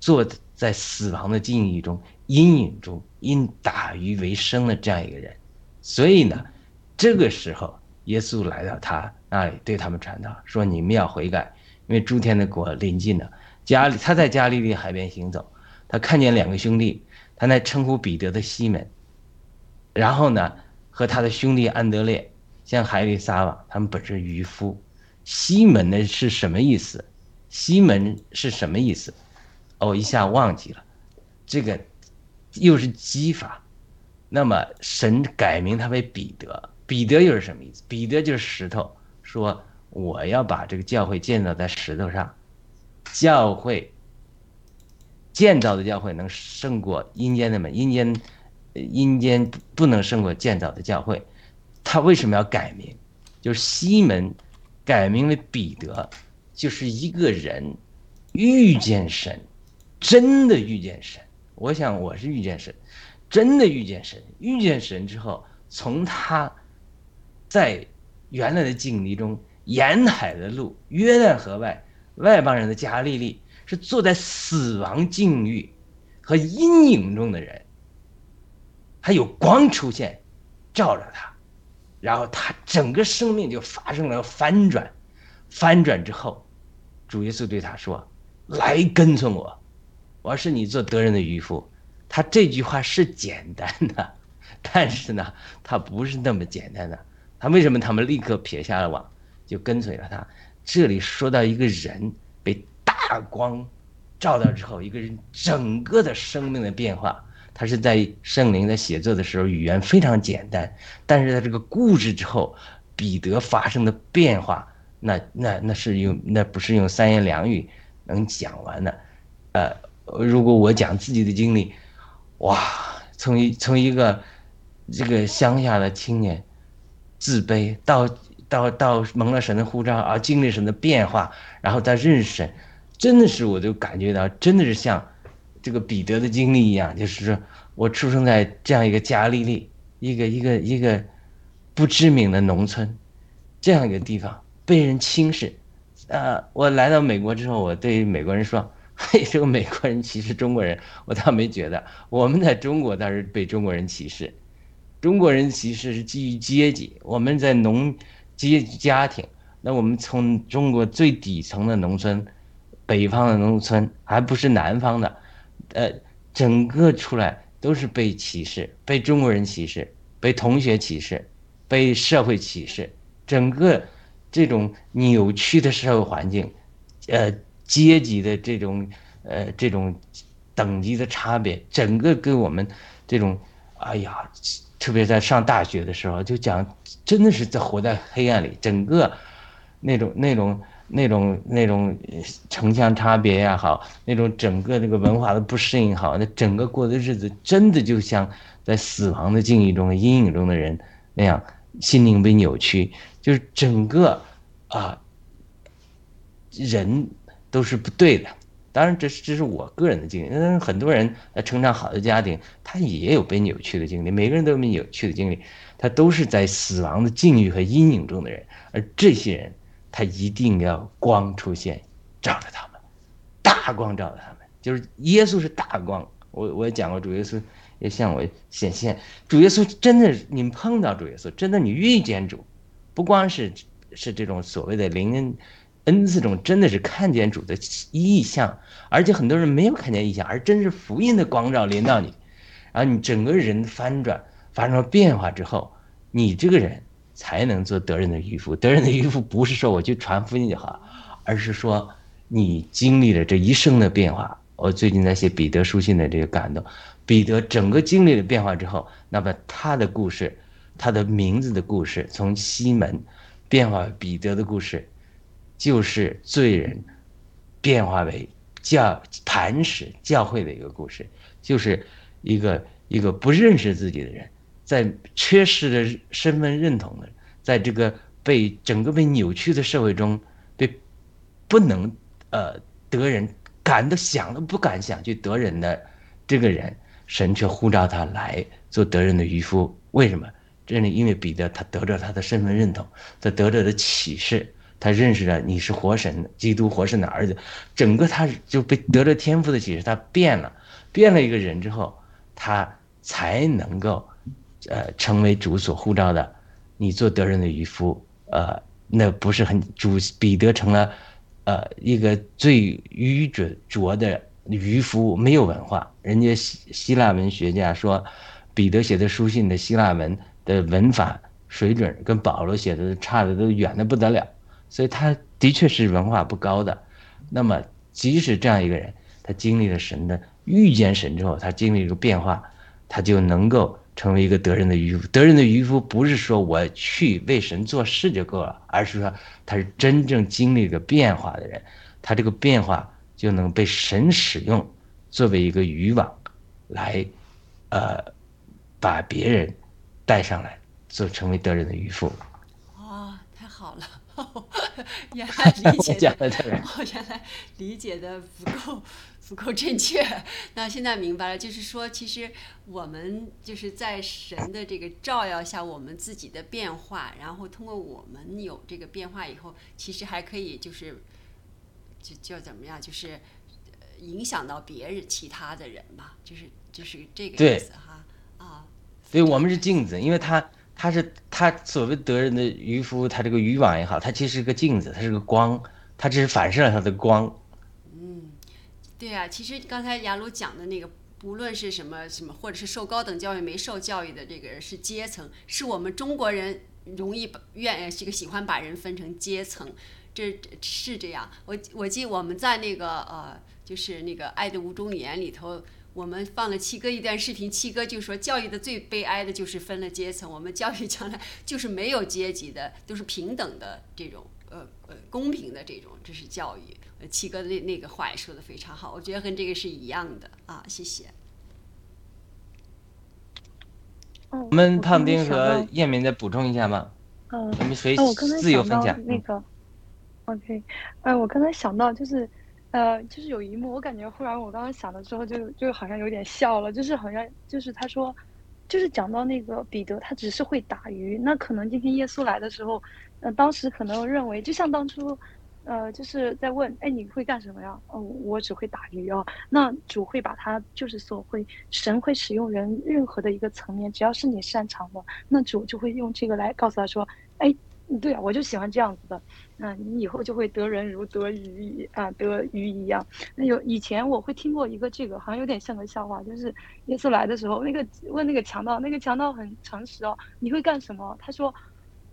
坐在死亡的境遇中、阴影中，因打鱼为生的这样一个人，所以呢，这个时候耶稣来到他。那里对他们传道说：“你们要悔改，因为诸天的国临近了。”加里他在加利利海边行走，他看见两个兄弟，他那称呼彼得的西门，然后呢和他的兄弟安德烈像海里撒网，他们本是渔夫。西门呢是什么意思？西门是什么意思？哦，一下忘记了，这个又是激法。那么神改名他为彼得，彼得又是什么意思？彼得就是石头。说我要把这个教会建造在石头上，教会建造的教会能胜过阴间的门，阴间阴间不能胜过建造的教会。他为什么要改名？就是西门改名为彼得，就是一个人遇见神，真的遇见神。我想我是遇见神，真的遇见神。遇见神之后，从他在。原来的境地中，沿海的路，约旦河外，外邦人的加利利，是坐在死亡境遇和阴影中的人，还有光出现，照着他，然后他整个生命就发生了翻转，翻转之后，主耶稣对他说：“来跟从我，我是你做德人的渔夫。”他这句话是简单的，但是呢，他不是那么简单的。他为什么他们立刻撇下了网，就跟随了他？这里说到一个人被大光照到之后，一个人整个的生命的变化。他是在圣灵在写作的时候语言非常简单，但是在这个故事之后，彼得发生的变化，那那那是用那不是用三言两语能讲完的。呃，如果我讲自己的经历，哇，从一从一个这个乡下的青年。自卑到到到蒙了神的护照啊，经历神的变化，然后再认识神，真的是我就感觉到，真的是像这个彼得的经历一样，就是说我出生在这样一个加利利，一个一个一个不知名的农村，这样一个地方被人轻视，呃，我来到美国之后，我对美国人说，嘿，这个美国人歧视中国人，我倒没觉得，我们在中国倒是被中国人歧视。中国人歧视是基于阶级，我们在农阶级家庭，那我们从中国最底层的农村，北方的农村，还不是南方的，呃，整个出来都是被歧视，被中国人歧视，被同学歧视，被社会歧视，整个这种扭曲的社会环境，呃，阶级的这种呃这种等级的差别，整个给我们这种，哎呀。特别在上大学的时候，就讲，真的是在活在黑暗里，整个那种那种那种那种城乡差别也好，那种整个这个文化的不适应好，那整个过的日子，真的就像在死亡的境遇中、阴影中的人那样，心灵被扭曲，就是整个啊人都是不对的。当然，这是这是我个人的经历。嗯，很多人呃成长好的家庭，他也有被扭曲的经历。每个人都有被扭曲的经历，他都是在死亡的境遇和阴影中的人。而这些人，他一定要光出现，照着他们大光照着他们，就是耶稣是大光。我我也讲过，主耶稣也向我显现。主耶稣真的，你碰到主耶稣，真的你遇见主，不光是是这种所谓的灵恩恩赐中，真的是看见主的意象，而且很多人没有看见意象，而真是福音的光照临到你，然后你整个人翻转，发生了变化之后，你这个人才能做得人的渔夫。得人的渔夫不是说我去传福音就好，而是说你经历了这一生的变化。我最近在写彼得书信的这个感动，彼得整个经历了变化之后，那么他的故事，他的名字的故事，从西门变化彼得的故事，就是罪人变化为教磐石教会的一个故事，就是一个一个不认识自己的人，在缺失的身份认同的，在这个被整个被扭曲的社会中，被不能呃得人。敢都想都不敢想去得人的这个人，神却呼召他来做得人的渔夫。为什么？这里因为彼得他得着他的身份认同，他得着的启示，他认识了你是活神，基督活神的儿子，整个他就被得了天赋的启示，他变了，变了一个人之后，他才能够，呃，成为主所呼召的。你做得人的渔夫，呃，那不是很主彼得成了。呃，一个最愚拙拙的渔夫，没有文化。人家希希腊文学家说，彼得写的书信的希腊文的文法水准跟保罗写的差的都远的不得了，所以他的确是文化不高的。那么，即使这样一个人，他经历了神的遇见神之后，他经历一个变化，他就能够。成为一个得人的渔夫，得人的渔夫不是说我去为神做事就够了，而是说他是真正经历个变化的人，他这个变化就能被神使用，作为一个渔网，来，呃，把别人带上来，做成为得人的渔夫。哦，太好了，原来理解的，我原来理解的不够。不够正确，那现在明白了，就是说，其实我们就是在神的这个照耀下，我们自己的变化，然后通过我们有这个变化以后，其实还可以就是，就叫怎么样，就是影响到别人、其他的人嘛，就是就是这个意思哈啊。所以我们是镜子，因为他他是他所谓得人的渔夫，他这个渔网也好，他其实是个镜子，它是个光，它只是反射了他的光。对啊，其实刚才雅鲁讲的那个，不论是什么什么，或者是受高等教育没受教育的这个人，是阶层，是我们中国人容易把愿这个喜欢把人分成阶层，这是这样。我我记我们在那个呃，就是那个《爱的五种语言》里头，我们放了七哥一段视频，七哥就说教育的最悲哀的就是分了阶层，我们教育将来就是没有阶级的，都是平等的这种呃呃公平的这种，这是教育。七哥那那个话也说的非常好，我觉得跟这个是一样的啊，谢谢。我们胖丁和叶明再补充一下吗？嗯，我们谁我刚才自由分享那个？OK，哎，我刚才想到就是，呃，就是有一幕，我感觉忽然我刚刚想了之后，就就好像有点笑了，就是好像就是他说，就是讲到那个彼得，他只是会打鱼，那可能今天耶稣来的时候，呃，当时可能认为，就像当初。呃，就是在问，哎，你会干什么呀？哦，我只会打鱼哦。那主会把他，就是说会，神会使用人任何的一个层面，只要是你擅长的，那主就会用这个来告诉他说，哎，对啊，我就喜欢这样子的。那你以后就会得人如得鱼啊，得鱼一样。那有以前我会听过一个这个，好像有点像个笑话，就是耶稣来的时候，那个问那个强盗，那个强盗很诚实哦，你会干什么？他说。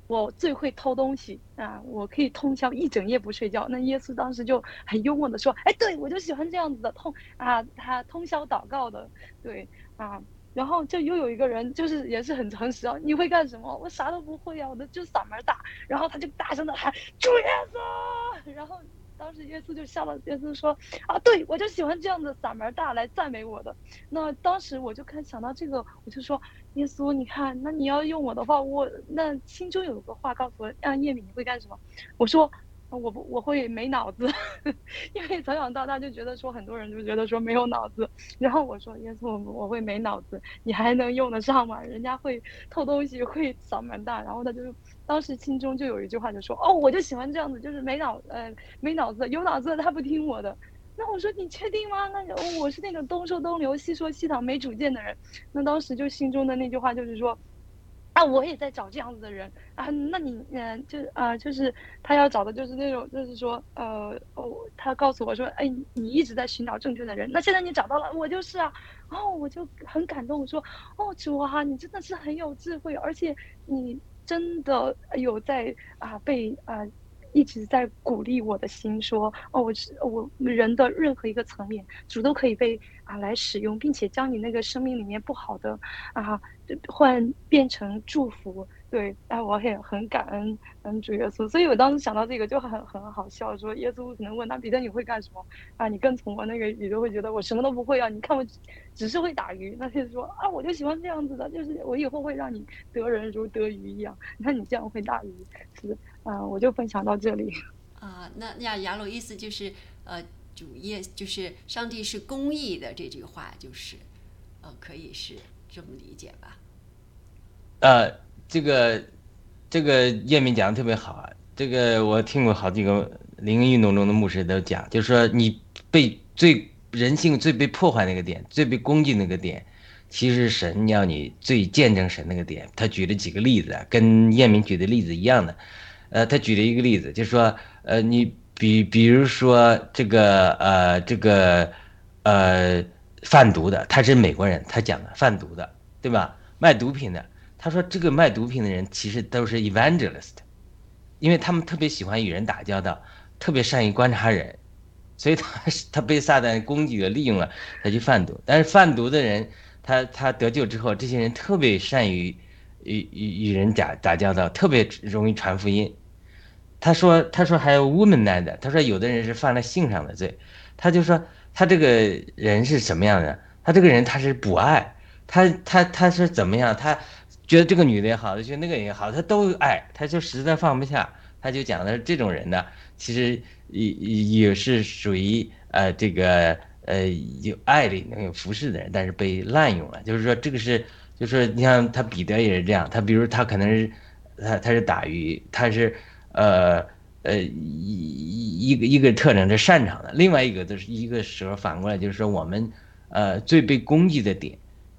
我最会偷东西啊！我可以通宵一整夜不睡觉。那耶稣当时就很幽默的说：“哎，对我就喜欢这样子的通啊，他通宵祷告的，对啊。”然后就又有一个人，就是也是很诚实啊，你会干什么？我啥都不会啊，我的就嗓门大。然后他就大声的喊：“主耶稣！” 然后。当时耶稣就笑了，耶稣说：“啊，对我就喜欢这样的嗓门大来赞美我的。”那当时我就看想到这个，我就说：“耶稣，你看，那你要用我的话，我那心中有个话告诉我，让叶敏你会干什么？”我说。我不我会没脑子，因为从小到大就觉得说很多人就觉得说没有脑子，然后我说耶稣我我会没脑子，你还能用得上吗？人家会偷东西会嗓门大，然后他就当时心中就有一句话就说哦我就喜欢这样子，就是没脑呃没脑子，有脑子他不听我的，那我说你确定吗？那我是那种东说东流西说西淌没主见的人。那当时就心中的那句话就是说。啊，我也在找这样子的人啊。那你，嗯，就啊，就是他要找的就是那种，就是说，呃，哦，他告诉我说，哎，你一直在寻找正确的人。那现在你找到了，我就是啊。哦，我就很感动，我说，哦，主啊，你真的是很有智慧，而且你真的有在啊被啊。一直在鼓励我的心，说：“哦，我是我人的任何一个层面，主都可以被啊来使用，并且将你那个生命里面不好的啊换变成祝福。”对，哎，我也很感恩，恩主耶稣。所以我当时想到这个就很很好笑，说耶稣可能问他彼得你会干什么啊？你跟从我那个彼得会觉得我什么都不会啊？你看我只是会打鱼。那就说啊，我就喜欢这样子的，就是我以后会让你得人如得鱼一样。你看你这样会打鱼，是。啊，我就分享到这里。啊，那那亚鲁意思就是，呃，主业就是上帝是公义的这句话，就是，呃，可以是这么理解吧？呃，这个这个叶明讲的特别好啊。这个我听过好几个灵运动中的牧师都讲，就是说你被最人性最被破坏那个点，最被攻击那个点，其实神要你最见证神那个点。他举了几个例子，跟叶明举的例子一样的。呃，他举了一个例子，就是说，呃，你比比如说这个，呃，这个，呃，贩毒的，他是美国人，他讲的贩毒的，对吧？卖毒品的，他说这个卖毒品的人其实都是 evangelist，因为他们特别喜欢与人打交道，特别善于观察人，所以他他被撒旦攻击了，利用了，他去贩毒。但是贩毒的人，他他得救之后，这些人特别善于与与与人打打交道，特别容易传福音。他说：“他说还有 woman 男的，他说有的人是犯了性上的罪，他就说他这个人是什么样的？他这个人他是不爱，他他他是怎么样？他觉得这个女的也好，觉得那个也好，他都爱，他就实在放不下。他就讲的是这种人呢，其实也也是属于呃这个呃有爱的能有服饰的人，但是被滥用了。就是说这个是，就是你像他彼得也是这样，他比如他可能是他他是打鱼，他是。”呃呃，一一个一个特征是擅长的，另外一个就是一个时候反过来就是说我们呃最被攻击的点，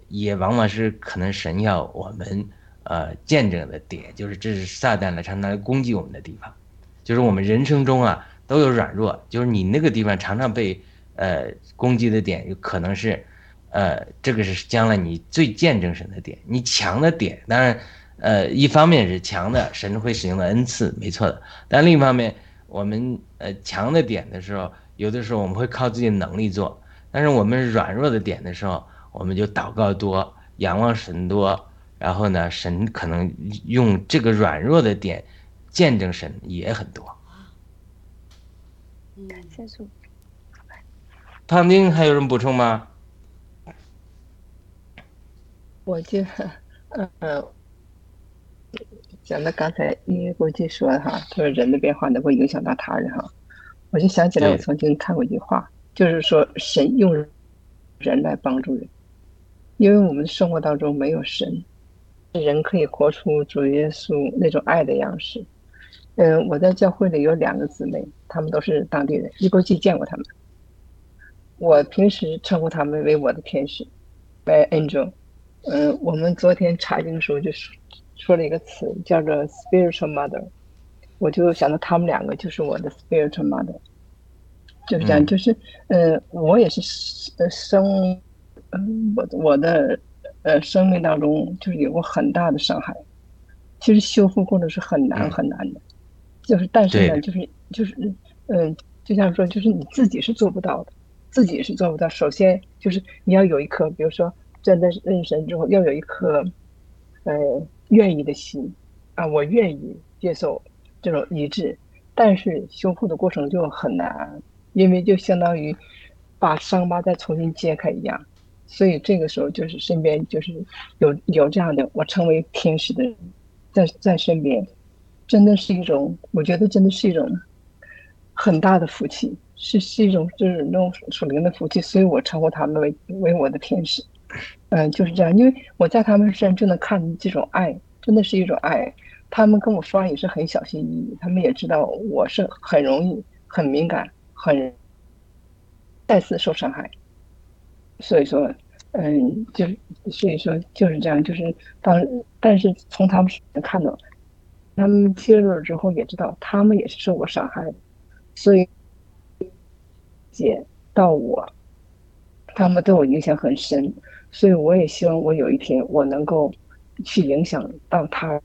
也往往是可能神要我们呃见证的点，就是这是撒旦来常常来攻击我们的地方，就是我们人生中啊都有软弱，就是你那个地方常常被呃攻击的点，有可能是呃这个是将来你最见证神的点，你强的点当然。呃，一方面是强的神会使用的恩赐，没错的。但另一方面，我们呃强的点的时候，有的时候我们会靠自己的能力做；但是我们软弱的点的时候，我们就祷告多，仰望神多，然后呢，神可能用这个软弱的点见证神也很多。感谢主。胖丁还有什么补充吗？我觉得，嗯。讲到刚才因为国际说的哈，就是人的变化能够影响到他人哈，我就想起来我曾经看过一句话，就是说神用人来帮助人，因为我们生活当中没有神，人可以活出主耶稣那种爱的样式。嗯，我在教会里有两个姊妹，她们都是当地人，一国际见过她们，我平时称呼她们为我的天使，by angel。嗯，我们昨天查经的时候就是。说了一个词叫做 spiritual mother，我就想到他们两个就是我的 spiritual mother，就是这样，就是呃，我也是呃生，嗯，我我的呃生命当中就是有过很大的伤害，其实修复过程是很难很难的，就是但是呢，就是就是嗯，就像说，就是你自己是做不到的，自己是做不到。首先就是你要有一颗，比如说真的认神之后，要有一颗，呃。愿意的心，啊，我愿意接受这种医治，但是修复的过程就很难，因为就相当于把伤疤再重新揭开一样，所以这个时候就是身边就是有有这样的我称为天使的人在在身边，真的是一种，我觉得真的是一种很大的福气，是是一种就是那种属灵的福气，所以我称呼他们为为我的天使。嗯，就是这样，因为我在他们身上真的看这种爱，真的是一种爱。他们跟我说话也是很小心翼翼，他们也知道我是很容易、很敏感、很再次受伤害。所以说，嗯，就所以说就是这样，就是当但是从他们身上看到，他们接入了之后也知道他们也是受过伤害的，所以解到我，他们对我影响很深，所以我也希望我有一天我能够去影响到他。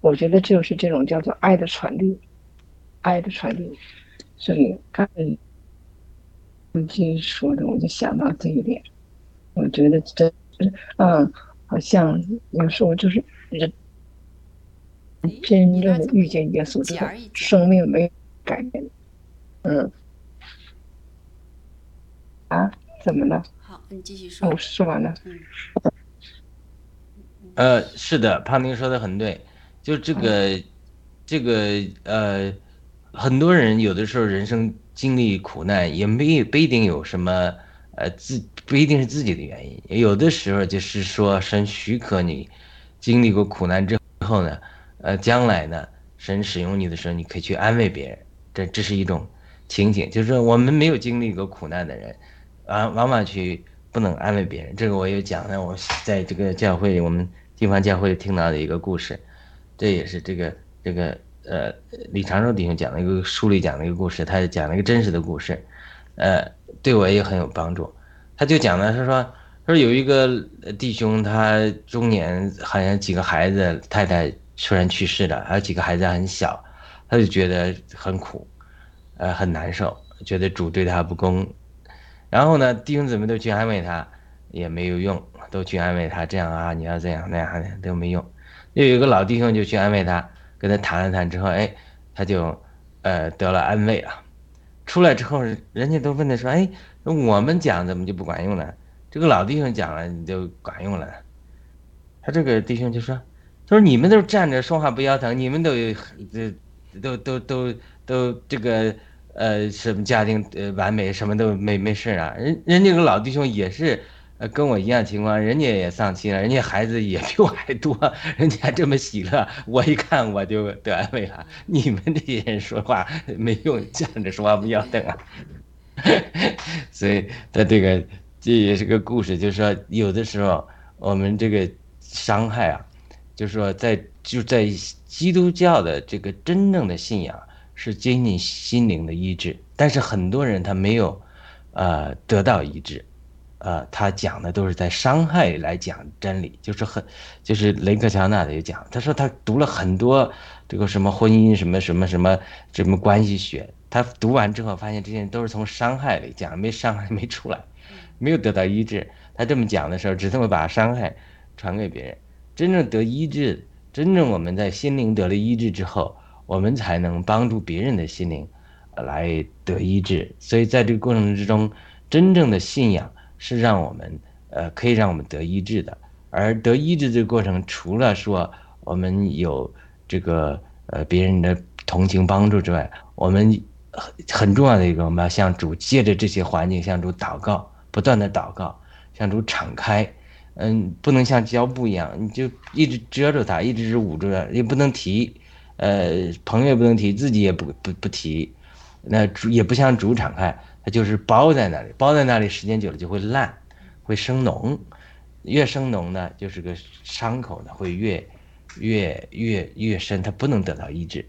我觉得这就是这种叫做爱的传递，爱的传递。所以刚才你听说的，我就想到这一点。我觉得这，嗯，好像有时候就是人真正的遇见耶稣之后，生命没有改变。嗯，啊，怎么了？好，你继续说。我说完了。嗯。呃，是的，胖丁说的很对。就这个，这个呃，很多人有的时候人生经历苦难，也没不一定有什么呃自不一定是自己的原因，有的时候就是说神许可你经历过苦难之后呢，呃，将来呢，神使用你的时候，你可以去安慰别人，这这是一种情景，就是说我们没有经历过苦难的人，啊，往往去不能安慰别人。这个我有讲了，我在这个教会我们地方教会听到的一个故事。这也是这个这个呃李长寿弟兄讲的一个书里讲的一个故事，他讲了一个真实的故事，呃，对我也很有帮助。他就讲呢，他说说有一个弟兄，他中年好像几个孩子，太太突然去世了，还有几个孩子很小，他就觉得很苦，呃，很难受，觉得主对他不公。然后呢，弟兄姊妹都去安慰他，也没有用，都去安慰他，这样啊，你要这样那样的都没用。又有一个老弟兄就去安慰他，跟他谈了谈之后，哎，他就，呃，得了安慰了。出来之后，人家都问他说：“哎，我们讲怎么就不管用了？这个老弟兄讲了你就管用了。”他这个弟兄就说：“他说你们都站着说话不腰疼，你们都有，这，都都都都这个，呃，什么家庭呃完美，什么都没没事啊。人人家个老弟兄也是。”呃跟我一样情况，人家也丧妻了，人家孩子也比我还多，人家这么喜乐，我一看我就得安慰了。你们这些人说话没用，站着说话不腰疼啊。所以他这个这也是个故事，就是说有的时候我们这个伤害啊，就是说在就在基督教的这个真正的信仰是接近心灵的医治，但是很多人他没有呃得到医治。呃，他讲的都是在伤害来讲真理，就是很，就是雷克乔纳的也讲，他说他读了很多这个什么婚姻什么什么什么什么关系学，他读完之后发现这些人都是从伤害里讲，没伤害没出来，没有得到医治。他这么讲的时候，只这么把伤害传给别人。真正得医治，真正我们在心灵得了医治之后，我们才能帮助别人的心灵来得医治。所以在这个过程之中，真正的信仰。是让我们，呃，可以让我们得医治的。而得医治这个过程，除了说我们有这个呃别人的同情帮助之外，我们很很重要的一个，我们要向主借着这些环境向主祷告，不断的祷告，向主敞开。嗯，不能像胶布一样，你就一直遮住它，一直是捂住它，也不能提，呃，朋友不能提，自己也不不不提，那主也不像主敞开。它就是包在那里，包在那里，时间久了就会烂，会生脓，越生脓呢，就是个伤口呢会越越越越深，它不能得到医治。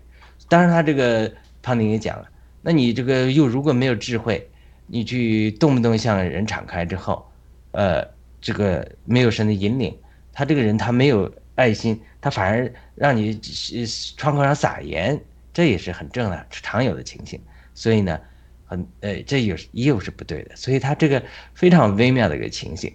当然，他这个胖丁也讲了，那你这个又如果没有智慧，你去动不动向人敞开之后，呃，这个没有神的引领，他这个人他没有爱心，他反而让你窗口上撒盐，这也是很正的常有的情形。所以呢。很，呃，这又是又是不对的，所以他这个非常微妙的一个情形，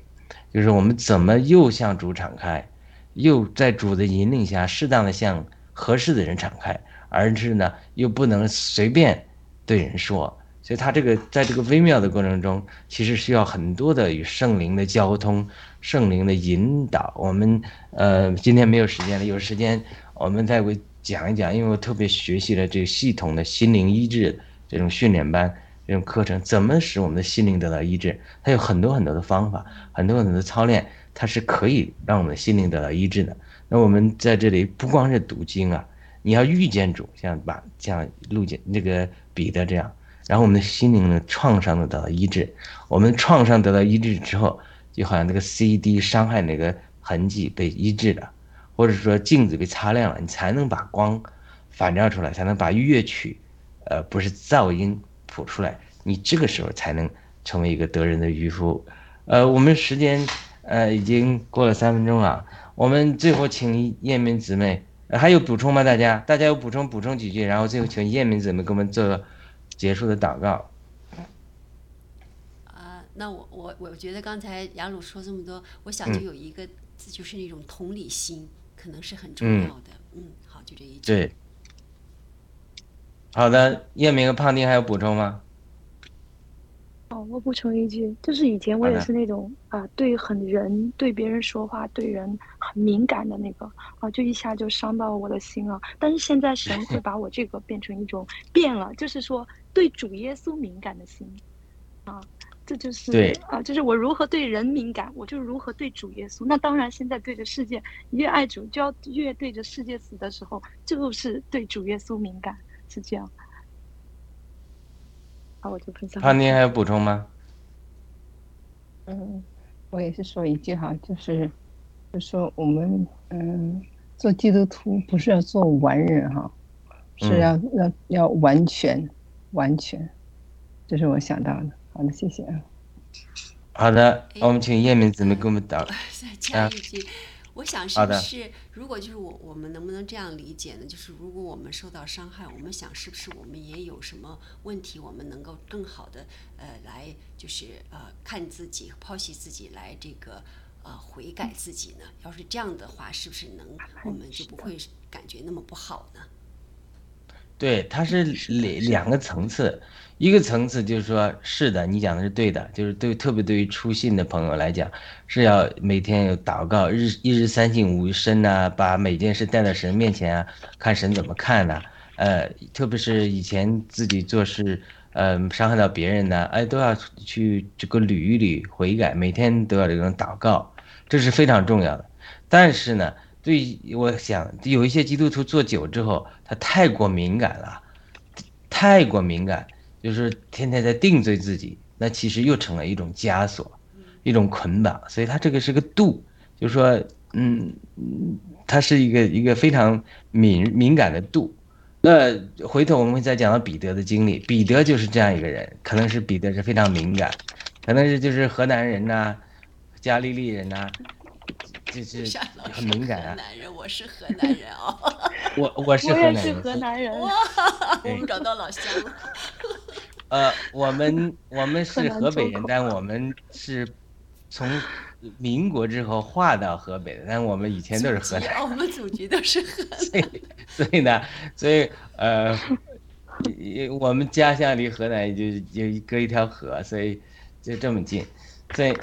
就是我们怎么又向主敞开，又在主的引领下适当的向合适的人敞开，而是呢又不能随便对人说，所以他这个在这个微妙的过程中，其实需要很多的与圣灵的交通，圣灵的引导。我们呃今天没有时间了，有时间我们再会讲一讲，因为我特别学习了这个系统的心灵医治。这种训练班，这种课程怎么使我们的心灵得到医治？它有很多很多的方法，很多很多的操练，它是可以让我们的心灵得到医治的。那我们在这里不光是读经啊，你要遇见主，像把像路见那个彼得这样，然后我们的心灵的创伤得到医治。我们创伤得到医治之后，就好像那个 CD 伤害那个痕迹被医治了，或者说镜子被擦亮了，你才能把光反照出来，才能把乐曲，呃，不是噪音谱出来。你这个时候才能成为一个得人的渔夫。呃，我们时间呃已经过了三分钟了，我们最后请叶明姊妹。还有补充吗？大家，大家有补充补充几句，然后最后请叶明姊妹给我们做个结束的祷告。啊，那我我我觉得刚才雅鲁说这么多，我想就有一个字，就是那种同理心，可能是很重要的。嗯，好，就这一句。对。好的，叶明和胖丁还有补充吗？哦，我补充一句，就是以前我也是那种啊，对很人对别人说话，对人很敏感的那个啊，就一下就伤到我的心了。但是现在神 会把我这个变成一种变了，就是说对主耶稣敏感的心啊，这就是对啊，就是我如何对人敏感，我就如何对主耶稣。那当然，现在对着世界越爱主，就要越对着世界死的时候，就是对主耶稣敏感，是这样。好，我就分享。胖丁还有补充吗？嗯，我也是说一句哈，就是，就说我们嗯，做基督徒不是要做完人哈，是要要要完全完全，这是我想到的。好的，谢谢啊。好的，我们请叶明姊妹给我们导再加一句。我想是不是，如果就是我，我们能不能这样理解呢？就是如果我们受到伤害，我们想是不是我们也有什么问题，我们能够更好的呃来就是呃看自己，剖析自己，来这个呃悔改自己呢？要是这样的话，是不是能我们就不会感觉那么不好呢？对，它是两两个层次。一个层次就是说，是的，你讲的是对的，就是对特别对于初信的朋友来讲，是要每天有祷告，日一日三省吾身呐，把每件事带到神面前啊，看神怎么看呢？呃，特别是以前自己做事，呃，伤害到别人呢，哎，都要去这个捋一捋悔改，每天都要这种祷告，这是非常重要的。但是呢，对，我想有一些基督徒做久之后，他太过敏感了，太过敏感。就是天天在定罪自己，那其实又成了一种枷锁，一种捆绑。所以它这个是个度，就是说，嗯，它是一个一个非常敏敏感的度。那回头我们会再讲到彼得的经历，彼得就是这样一个人，可能是彼得是非常敏感，可能是就是河南人呐，加利利人呐，就是很敏感啊。男人，我是河南人哦。我我是河南人。我也是河南人。哇，我们找到老乡了。呃，我们我们是河北人，但我们是从民国之后划到河北的，但我们以前都是河南。我们祖籍都是河 南。所以，所以呢，所以呃，我们家乡离河南就就隔一条河，所以就这么近。所以，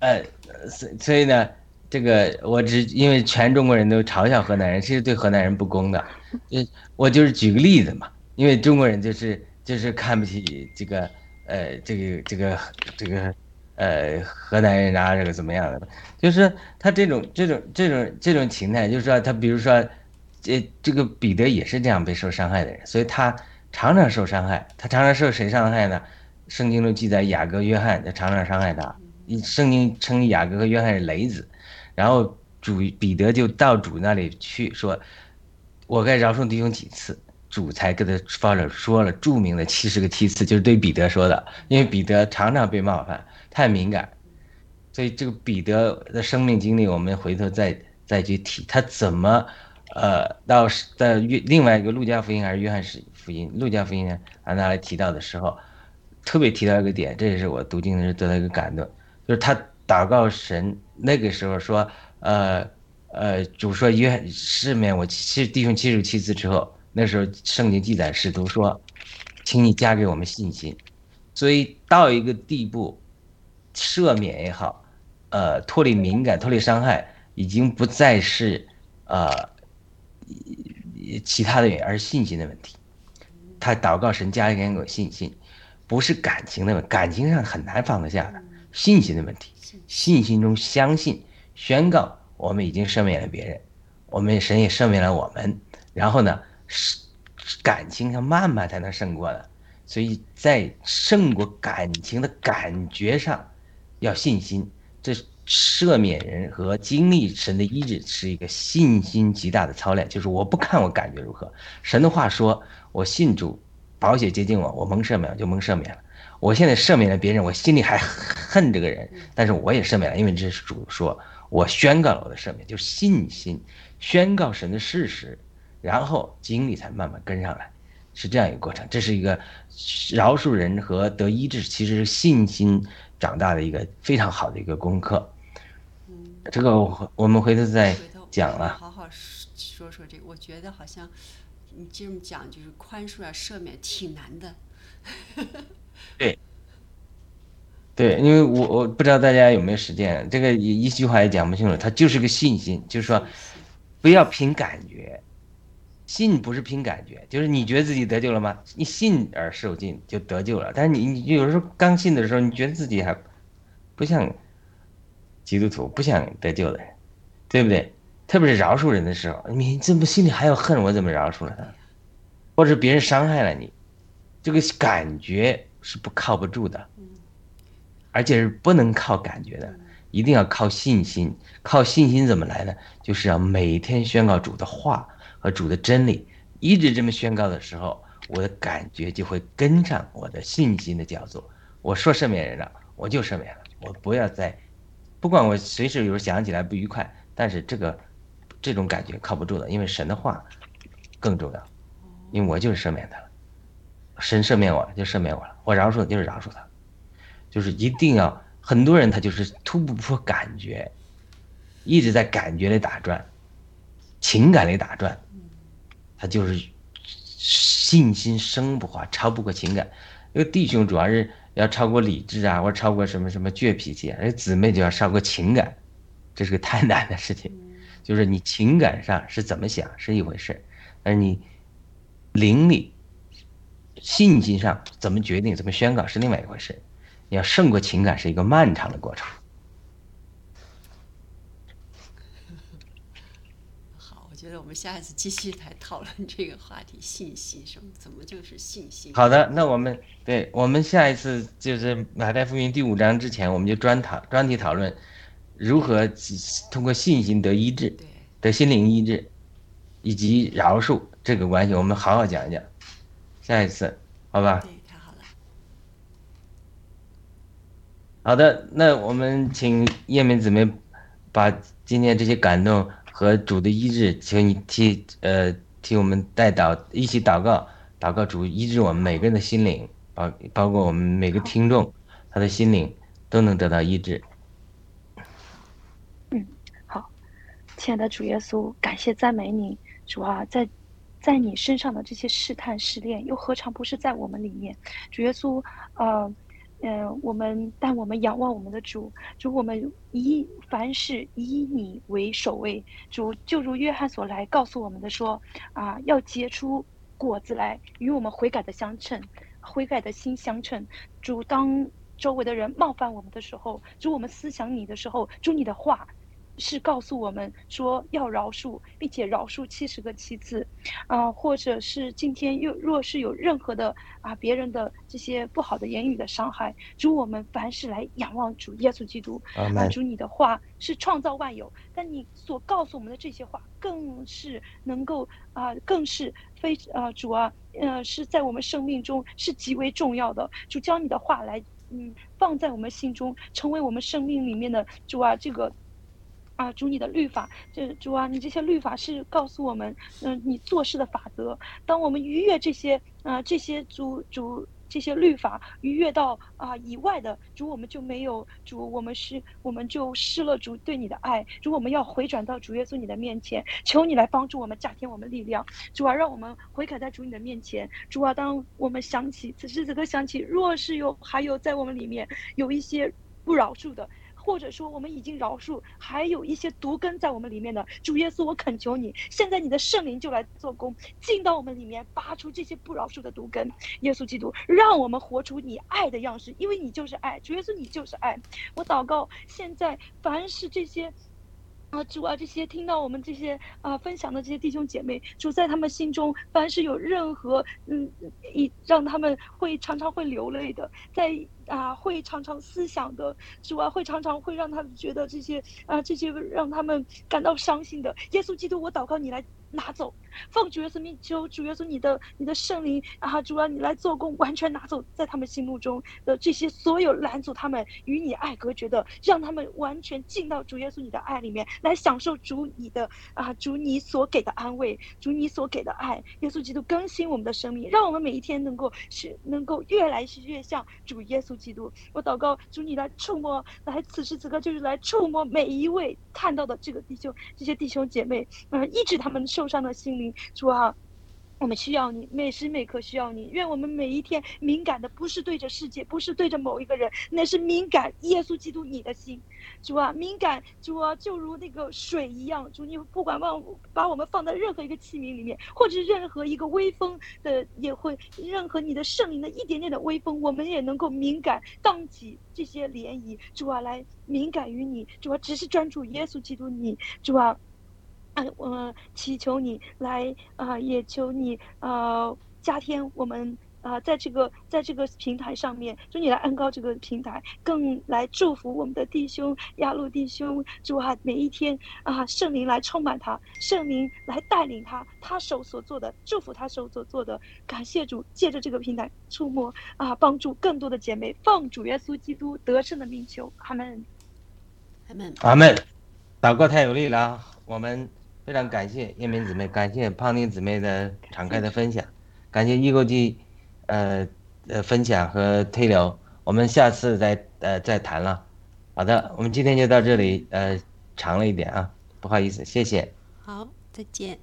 呃，所所以呢，这个我只因为全中国人都嘲笑河南人，其实对河南人不公的。就我就是举个例子嘛，因为中国人就是。就是看不起这个，呃，这个这个这个，呃，河南人啊，这个怎么样的？就是他这种这种这种这种情态，就是说他，比如说，这这个彼得也是这样被受伤害的人，所以他常常受伤害。他常常受谁伤害呢？圣经中记载雅各、约翰，他常常伤害他。圣经称雅各和约翰是雷子，然后主彼得就到主那里去说：“我该饶恕弟兄几次？”主才跟他发了说了著名的七十个七次，就是对彼得说的，因为彼得常常被冒犯，太敏感，所以这个彼得的生命经历，我们回头再再去提他怎么，呃，到在约另外一个路加福音还是约翰是福音，路加福音呢，拿来提到的时候，特别提到一个点，这也是我读经的时候得到一个感动，就是他祷告神那个时候说，呃呃，主说约赦免我七弟兄七十七次之后。那时候圣经记载使徒说，请你加给我们信心，所以到一个地步，赦免也好，呃，脱离敏感、脱离伤害，已经不再是呃其他的原因，而是信心的问题。他祷告神加给我信心，不是感情的问题，感情上很难放得下的，信心的问题。信心中相信，宣告我们已经赦免了别人，我们神也赦免了我们，然后呢？是感情上慢慢才能胜过的，所以在胜过感情的感觉上，要信心。这赦免人和经历神的医治是一个信心极大的操练。就是我不看我感觉如何，神的话说，我信主，保险接近我，我蒙赦免就蒙赦免了。我现在赦免了别人，我心里还恨这个人，但是我也赦免了，因为这是主说，我宣告了我的赦免，就是信心宣告神的事实，然后经历才慢慢跟上来。是这样一个过程，这是一个饶恕人和得医治，其实是信心长大的一个非常好的一个功课。嗯，这个我们回头再讲了。好好说说这个，我觉得好像你这么讲，就是宽恕啊、赦免挺难的。对，对，因为我我不知道大家有没有实践，这个一一句话也讲不清楚，它就是个信心，就是说不要凭感觉。信不是凭感觉，就是你觉得自己得救了吗？你信而受尽就得救了。但是你你有时候刚信的时候，你觉得自己还不像基督徒，不像得救的人，对不对？特别是饶恕人的时候，你怎么心里还有恨？我怎么饶恕了他？或者别人伤害了你，这个感觉是不靠不住的，而且是不能靠感觉的，一定要靠信心。靠信心怎么来呢？就是要每天宣告主的话。和主的真理一直这么宣告的时候，我的感觉就会跟上我的信心的脚步。我说赦免人了，我就赦免了，我不要再，不管我随时有时候想起来不愉快，但是这个这种感觉靠不住的，因为神的话更重要，因为我就是赦免他了，神赦免我了就赦免我了，我饶恕他就是饶恕他，就是一定要很多人他就是突不破感觉，一直在感觉里打转，情感里打转。他就是信心生不化，超不过情感。因为弟兄主要是要超过理智啊，或者超过什么什么倔脾气啊，而姊妹就要超过情感，这是个太 难的事情。就是你情感上是怎么想是一回事，而你灵里信心上怎么决定、怎么宣告是另外一回事。你要胜过情感是一个漫长的过程。好，我觉得我们下一次继续来讨论这个话题，信心什么？怎么就是信心？好的，那我们对我们下一次就是马太福音第五章之前，我们就专讨专题讨论如何通过信心得医治，得心灵医治，以及饶恕这个关系，我们好好讲一讲。下一次，好吧？对，太好了。好的，那我们请叶明姊妹把今天这些感动。和主的医治，请你替呃替我们代祷，一起祷告，祷告主医治我们每个人的心灵，包包括我们每个听众，他的心灵都能得到医治。嗯，好，亲爱的主耶稣，感谢赞美你，主啊，在在你身上的这些试探试炼，又何尝不是在我们里面？主耶稣，呃。嗯，我们但我们仰望我们的主，主我们以凡事以你为首位，主就如约翰所来告诉我们的说，啊，要结出果子来，与我们悔改的相称，悔改的心相称。主当周围的人冒犯我们的时候，主我们思想你的时候，主你的话。是告诉我们说要饶恕，并且饶恕七十个七次，啊，或者是今天又若是有任何的啊别人的这些不好的言语的伤害，主我们凡事来仰望主耶稣基督，啊，主你的话是创造万有，但你所告诉我们的这些话更是能够啊，更是非啊主啊，呃是在我们生命中是极为重要的，主将你的话来嗯放在我们心中，成为我们生命里面的主啊这个。啊，主你的律法，这主啊，你这些律法是告诉我们，嗯，你做事的法则。当我们逾越这些，啊，这些主主这些律法逾越到啊以外的主，我们就没有主，我们是我们就失了主对你的爱。主，我们要回转到主耶稣你的面前，求你来帮助我们，加添我们力量。主啊，让我们悔改在主你的面前。主啊，当我们想起此时此刻想起，若是有还有在我们里面有一些不饶恕的。或者说，我们已经饶恕，还有一些毒根在我们里面的主耶稣，我恳求你，现在你的圣灵就来做工，进到我们里面，拔出这些不饶恕的毒根。耶稣基督，让我们活出你爱的样式，因为你就是爱，主耶稣你就是爱。我祷告，现在凡是这些。啊，主啊，这些听到我们这些啊分享的这些弟兄姐妹，主在他们心中，凡是有任何嗯一让他们会常常会流泪的，在啊会常常思想的，主啊会常常会让他们觉得这些啊这些让他们感到伤心的，耶稣基督，我祷告你来。拿走，奉主耶稣名求主耶稣你的你的圣灵啊，主啊你来做工，完全拿走在他们心目中的这些所有拦阻他们与你爱隔绝的，让他们完全进到主耶稣你的爱里面来享受主你的啊主你所给的安慰，主你所给的爱，耶稣基督更新我们的生命，让我们每一天能够是能够越来越像主耶稣基督。我祷告主你来触摸，来此时此刻就是来触摸每一位看到的这个弟兄这些弟兄姐妹嗯，医治他们。受伤的心灵，主啊，我们需要你，每时每刻需要你。愿我们每一天敏感的不是对着世界，不是对着某一个人，那是敏感耶稣基督你的心，主啊，敏感主啊，就如那个水一样，主你不管往把我们放在任何一个器皿里面，或者任何一个微风的也会，任何你的圣灵的一点点的微风，我们也能够敏感荡起这些涟漪，主啊，来敏感于你，主啊，只是专注耶稣基督你，主啊。我祈求你来啊，也求你啊，加添我们啊，在这个在这个平台上面，就你来安高这个平台，更来祝福我们的弟兄亚路弟兄，主啊，每一天啊，圣灵来充满他，圣灵来带领他，他手所做的，祝福他手所做的，感谢主，借着这个平台触摸啊，帮助更多的姐妹，奉主耶稣基督得胜的名求，阿门，阿门，阿门，祷告太有力了，我们。非常感谢叶明姊妹，感谢胖丁姊妹的敞开的分享，感谢易购记，呃呃分享和推流，我们下次再呃再谈了。好的，我们今天就到这里，呃长了一点啊，不好意思，谢谢。好，再见。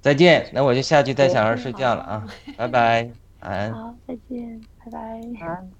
再见，那我就下去带小孩睡觉了啊，拜拜，晚安。好，再见，拜拜。